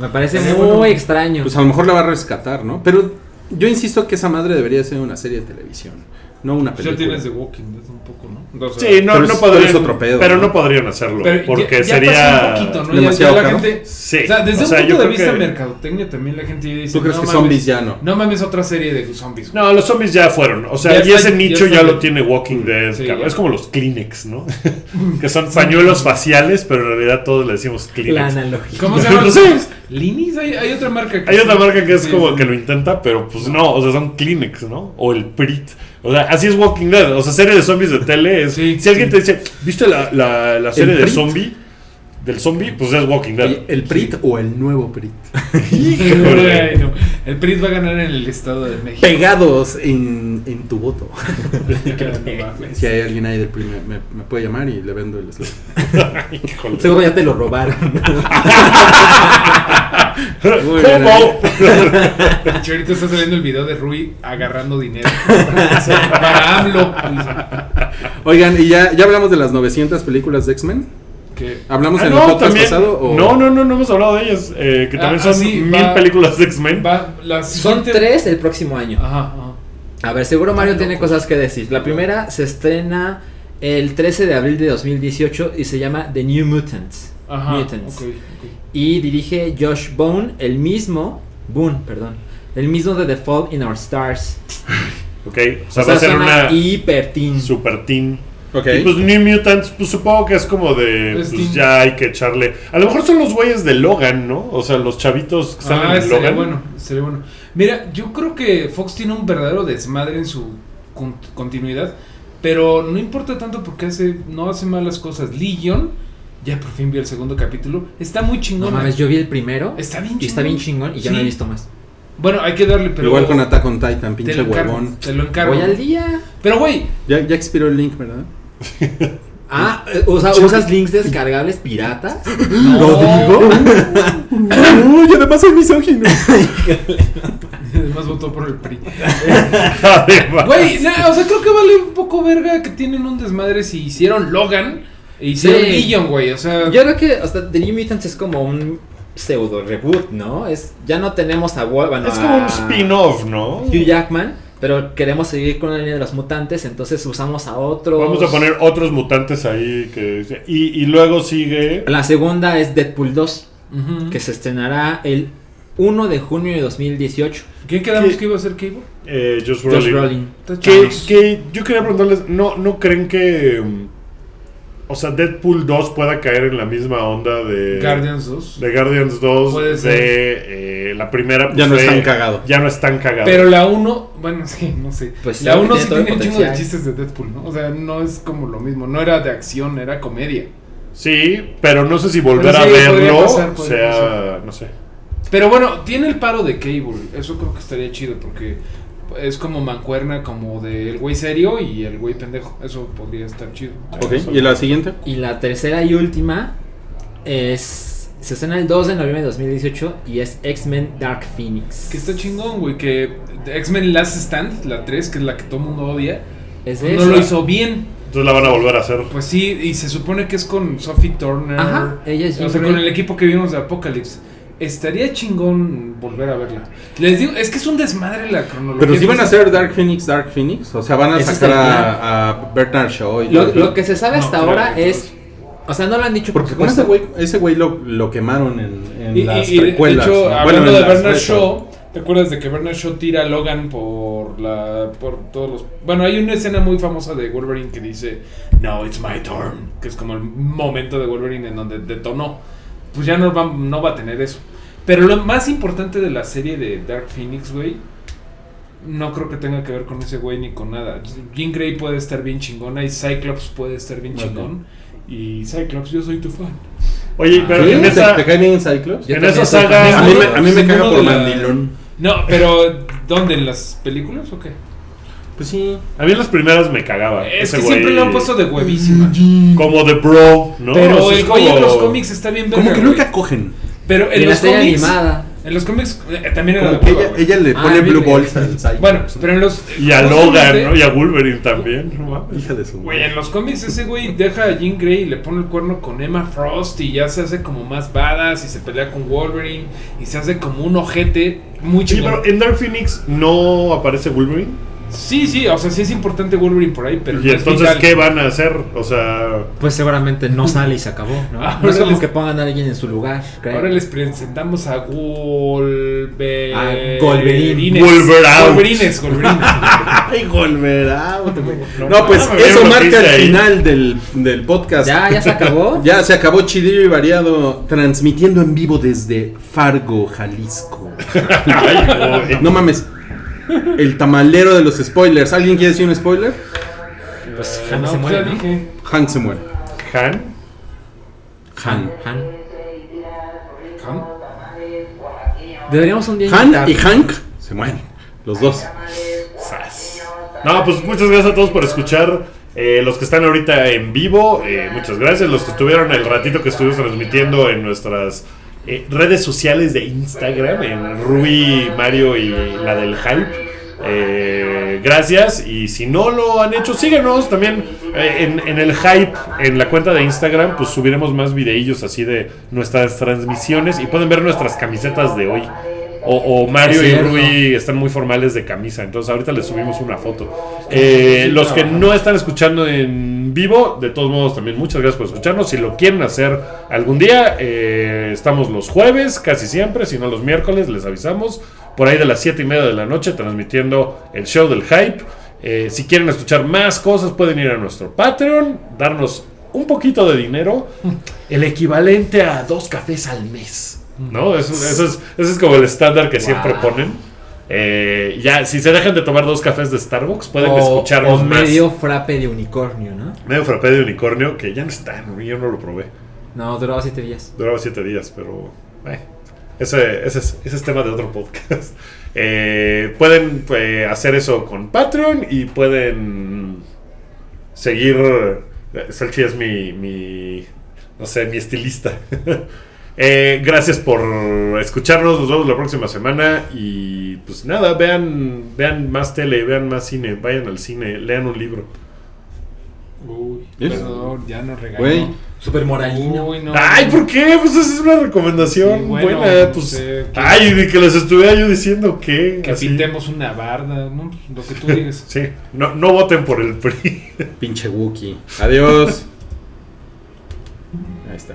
Me parece muy bueno. extraño. Pues a lo mejor la va a rescatar, ¿no? Pero yo insisto que esa madre debería ser una serie de televisión, no una pues ya película. tienes The Walking Dead un poco, ¿no? O sea, Sí, no, Pero no es- podrían. pero es otro pedo, pero ¿no? no podrían hacerlo. pero porque ya- ya sería. un poquito, ¿no? Demasiado ya, la caro. gente. Sí. O sea, desde O sea, un punto de vista que- mercadotecnia también la gente dice. ¿Tú crees no que mames, zombies ya no? No mames, otra serie de zombies. No, los zombies ya fueron. O sea, Ya ese ya nicho ya, lo tiene Walking Dead. Sí, cabrón. ya. Es como los Kleenex, ¿no? que son pañuelos faciales, pero en realidad todos le decimos la Kleenex. analogía. ¿Cómo se llaman? ¿Linis? Hay, hay otra marca que Hay otra marca que es como que lo intenta, pero pues no, o sea, son Kleenex, ¿no? O el Prit. O sea, así es Walking Dead. O sea, serie de zombies de tele. Es, Sí, si alguien sí. te dice, ¿viste la, la, la serie ¿El de zombie? Del zombie, pues es Walking Dead. ¿El Prit o el nuevo Prit? El PRI va a ganar en el Estado de México. Pegados en, en tu voto. No. Si hay alguien ahí del PRI, me, me- me puede llamar y le vendo el. Híjole. Seguro ya te lo robaron. ¿Cómo? Ahorita está saliendo el video de Rui agarrando dinero. Para AMLO. Oigan, y ya, ya hablamos de las 900 películas de X-Men. Que ¿Hablamos Ah, en no, el podcast también- pasado? O... No, no, no, no hemos hablado de ellas. eh, que Ah, también ah, son sí, mil va- películas de X-Men. Son tres el próximo año. Ajá, ajá. A ver, seguro Mario tiene cosas que decir. La primera se estrena el 13 de abril de 2018 y se llama The New Mutants. Ajá. Mutants. Y dirige Josh Bone, el mismo, Boone, perdón, el mismo de The Fall in Our Stars. Ok, o sea, O va a sea, ser una hiper teen. super teen. Y pues New Mutants, pues supongo que es como de. Es Pues ya hay que echarle. A lo mejor son los güeyes de Logan, ¿no? O sea, los chavitos que están Ah, en sería Logan. bueno, sería bueno. Mira, yo creo que Fox tiene un verdadero desmadre en su con- continuidad, pero no importa tanto porque hace no hace malas cosas. Legion, ya por fin vi el segundo capítulo, está muy No chingón. mames, yo vi el primero Está bien y está bien chingón y ya Sí. no he visto más. Bueno, hay que darle, pero Igual con Attack on Titan, pinche encargo, huevón. te lo encargo. Voy al día. Pero güey, Ya, ya expiró el link, ¿verdad? Ah, eh, o sea, ¿usas links descargables piratas? ¿Lo digo? Uy, además soy misógino. además votó por el PRI. Güey, no, o sea, creo que vale un poco verga que tienen un desmadre si hicieron Logan e hicieron Sí. Legion, güey. O sea, Yo creo que hasta The New Mutants es como un pseudo reboot, ¿no? Es ya no tenemos a bueno, Es como un spin-off, ¿no? Hugh Jackman, pero queremos seguir con la línea de los mutantes, entonces usamos a otros. Vamos a poner otros mutantes ahí. que Y, y luego sigue. La segunda es Deadpool 2, ujú. que se estrenará el 1 de junio de 2018. ¿quién quedamos ¿Qué? que iba a ser Cable? Eh, Josh Josh Brolin. Brolin. Que, yo quería preguntarles, ¿no, ¿no creen que... mm, O sea, Deadpool 2 pueda caer en la misma onda de... Guardians 2. De Guardians 2, Puede de ser. eh, la primera... pues, Ya no fue- es tan cagado. Ya no es tan cagado. Pero la 1, bueno, sí, no sé. Pues la sí, 1 tiene sí tiene un chingo de chistes de Deadpool, ¿no? O sea, no es como lo mismo. No era de acción, era comedia. Sí, pero no sé si volver a sí, podría verlo pasar, podría sea... pasar. No sé. Pero bueno, tiene el paro de Cable. Eso creo que estaría chido porque es como mancuerna como del güey serio y el güey pendejo. Eso podría estar chido. Ok, ¿y la siguiente? Y la tercera y última es. Se estrena el 2 de noviembre de 2018 y es X-Men Dark Phoenix. Que está chingón, güey. Que X-Men Last Stand, la 3, que es la que todo el mundo odia, Es de no esa. lo hizo bien. Entonces la van a volver a hacer. Pues sí, y se supone que es con Sophie Turner. Ajá, ella es O sea, con el equipo que vimos de Apocalypse. Estaría chingón volver a verla. Les digo, es que es un desmadre la cronología. Pero si van a hacer Dark Phoenix, Dark Phoenix. O sea, van a sacar a, a Bernard Shaw. Y Lo, lo que se sabe hasta ahora es. O sea, no lo han dicho Porque por como ese güey, ese güey lo, lo quemaron en, en Y, y- las y de precuelas. hecho, ¿no? hablando de Bernard. Shaw, ¿te acuerdas de que Bernard Shaw tira a Logan por la por todos los Bueno, hay una escena muy famosa de Wolverine que dice, "No, it's my turn", que es como el momento de Wolverine en donde detonó. Pues ya no va no va a tener eso. Pero lo más importante de la serie de Dark Phoenix, güey, no creo que tenga que ver con ese güey ni con nada. Jean Grey puede estar bien chingona y Cyclops puede estar bien chingón. Y Cyclops, yo soy tu fan. Oye, pero ¿Sí? en ¿Te, esa... te cae bien Cyclops? En esa saga-. A mí me, a mí me caga por la- mandilón. No, pero ¿dónde? ¿En las películas o qué? Pues sí. A mí en las primeras me cagaba. Es ese que güey. siempre lo han puesto de huevísima. Como de bro, ¿no? Pero O sea, el güey en como- los cómics está bien verga, Como que nunca cogen. Pero en en la los serie cómics. animada. En los cómics eh, también era hueva, ella, ella le Ah, pone bien, blue balls al. Bueno, pero en los. Y a Logan, ¿no? Y a Wolverine también. no. Hija de su. Güey, en los cómics ese güey deja a Jean Grey y le pone el cuerno con Emma Frost y ya se hace como más badass y se pelea con Wolverine y se hace como un ojete muy Oye, chingón. pero en Dark Phoenix no aparece Wolverine. Sí, sí, o sea, sí es importante Wolverine por ahí, pero y no es entonces, vital. ¿qué van a hacer? O sea, Pues seguramente no sale y se acabó, ¿no? Ahora No es como les- que pongan a alguien en su lugar, creo. Ahora les presentamos a Wolverine. A Wolverine. Wolver out. Wolverines, Wolverines. Ay, volverá. No, No, pues no eso marca el ahí. final del, del podcast. Ya, ya se acabó. Ya se acabó Chidillo y Variado transmitiendo en vivo desde Fargo, Jalisco. ay. No mames. El tamalero de los spoilers. ¿Alguien quiere decir un spoiler? Pues No, Han se pues muere, ¿no? Hank se muere. Han. Han. Han. ¿Han? Deberíamos un día Han invitar- y Hank se mueren. Los dos. Sas. No, pues muchas gracias a todos por escuchar. Eh, los que están ahorita en vivo, eh, muchas gracias. Los que estuvieron el ratito que estuvimos transmitiendo en nuestras eh, redes sociales de Instagram, en Rui, Mario y la del Hype. Eh, gracias y si no lo han hecho, síguenos también eh, en, en el hype, en la cuenta de Instagram, pues subiremos más videillos así de nuestras transmisiones y pueden ver nuestras camisetas de hoy. O, o Mario y. Rui están muy formales de camisa, entonces ahorita les subimos una foto. Eh, los que no están escuchando en vivo, de todos modos también muchas gracias por escucharnos. Si lo quieren hacer algún día, eh, estamos los jueves, casi siempre, si no los miércoles, les avisamos. Por ahí de las 7 y media de la noche, transmitiendo el show del hype. Eh, si quieren escuchar más cosas, pueden ir a nuestro Patreon, darnos un poquito de dinero, el equivalente a dos cafés al mes. ¿No? Eso, eso es, eso es como el estándar que siempre ponen. Eh, ya, si se dejan de tomar dos cafés de Starbucks, pueden o, escucharnos o más. medio frappe de unicornio, ¿no? Medio frappé de unicornio, que ya no está, yo no lo probé. No, duraba siete días. Duraba siete días, pero. eh, ese, ese, es, ese es tema de otro podcast. Eh, pueden eh, hacer eso con Patreon y pueden seguir. eh, Salchi es mi, mi. No sé, mi estilista. Eh, gracias por escucharnos. Nos vemos la próxima semana. Y pues nada, vean, vean más tele, vean más cine, vayan al cine, lean un libro. Uy, ¿Es? perdón, ya nos regañó. Güey. Super moralino. Uy, no. Ay, ¿por qué? Pues esa es una recomendación Sí, bueno, buena. Pues, que- ay, de que les estuviera yo diciendo que. Que así. pintemos una barda, ¿no? Lo que tú digas. Sí, no, no voten por el PRI. Pinche Wookie. Adiós. Ahí está.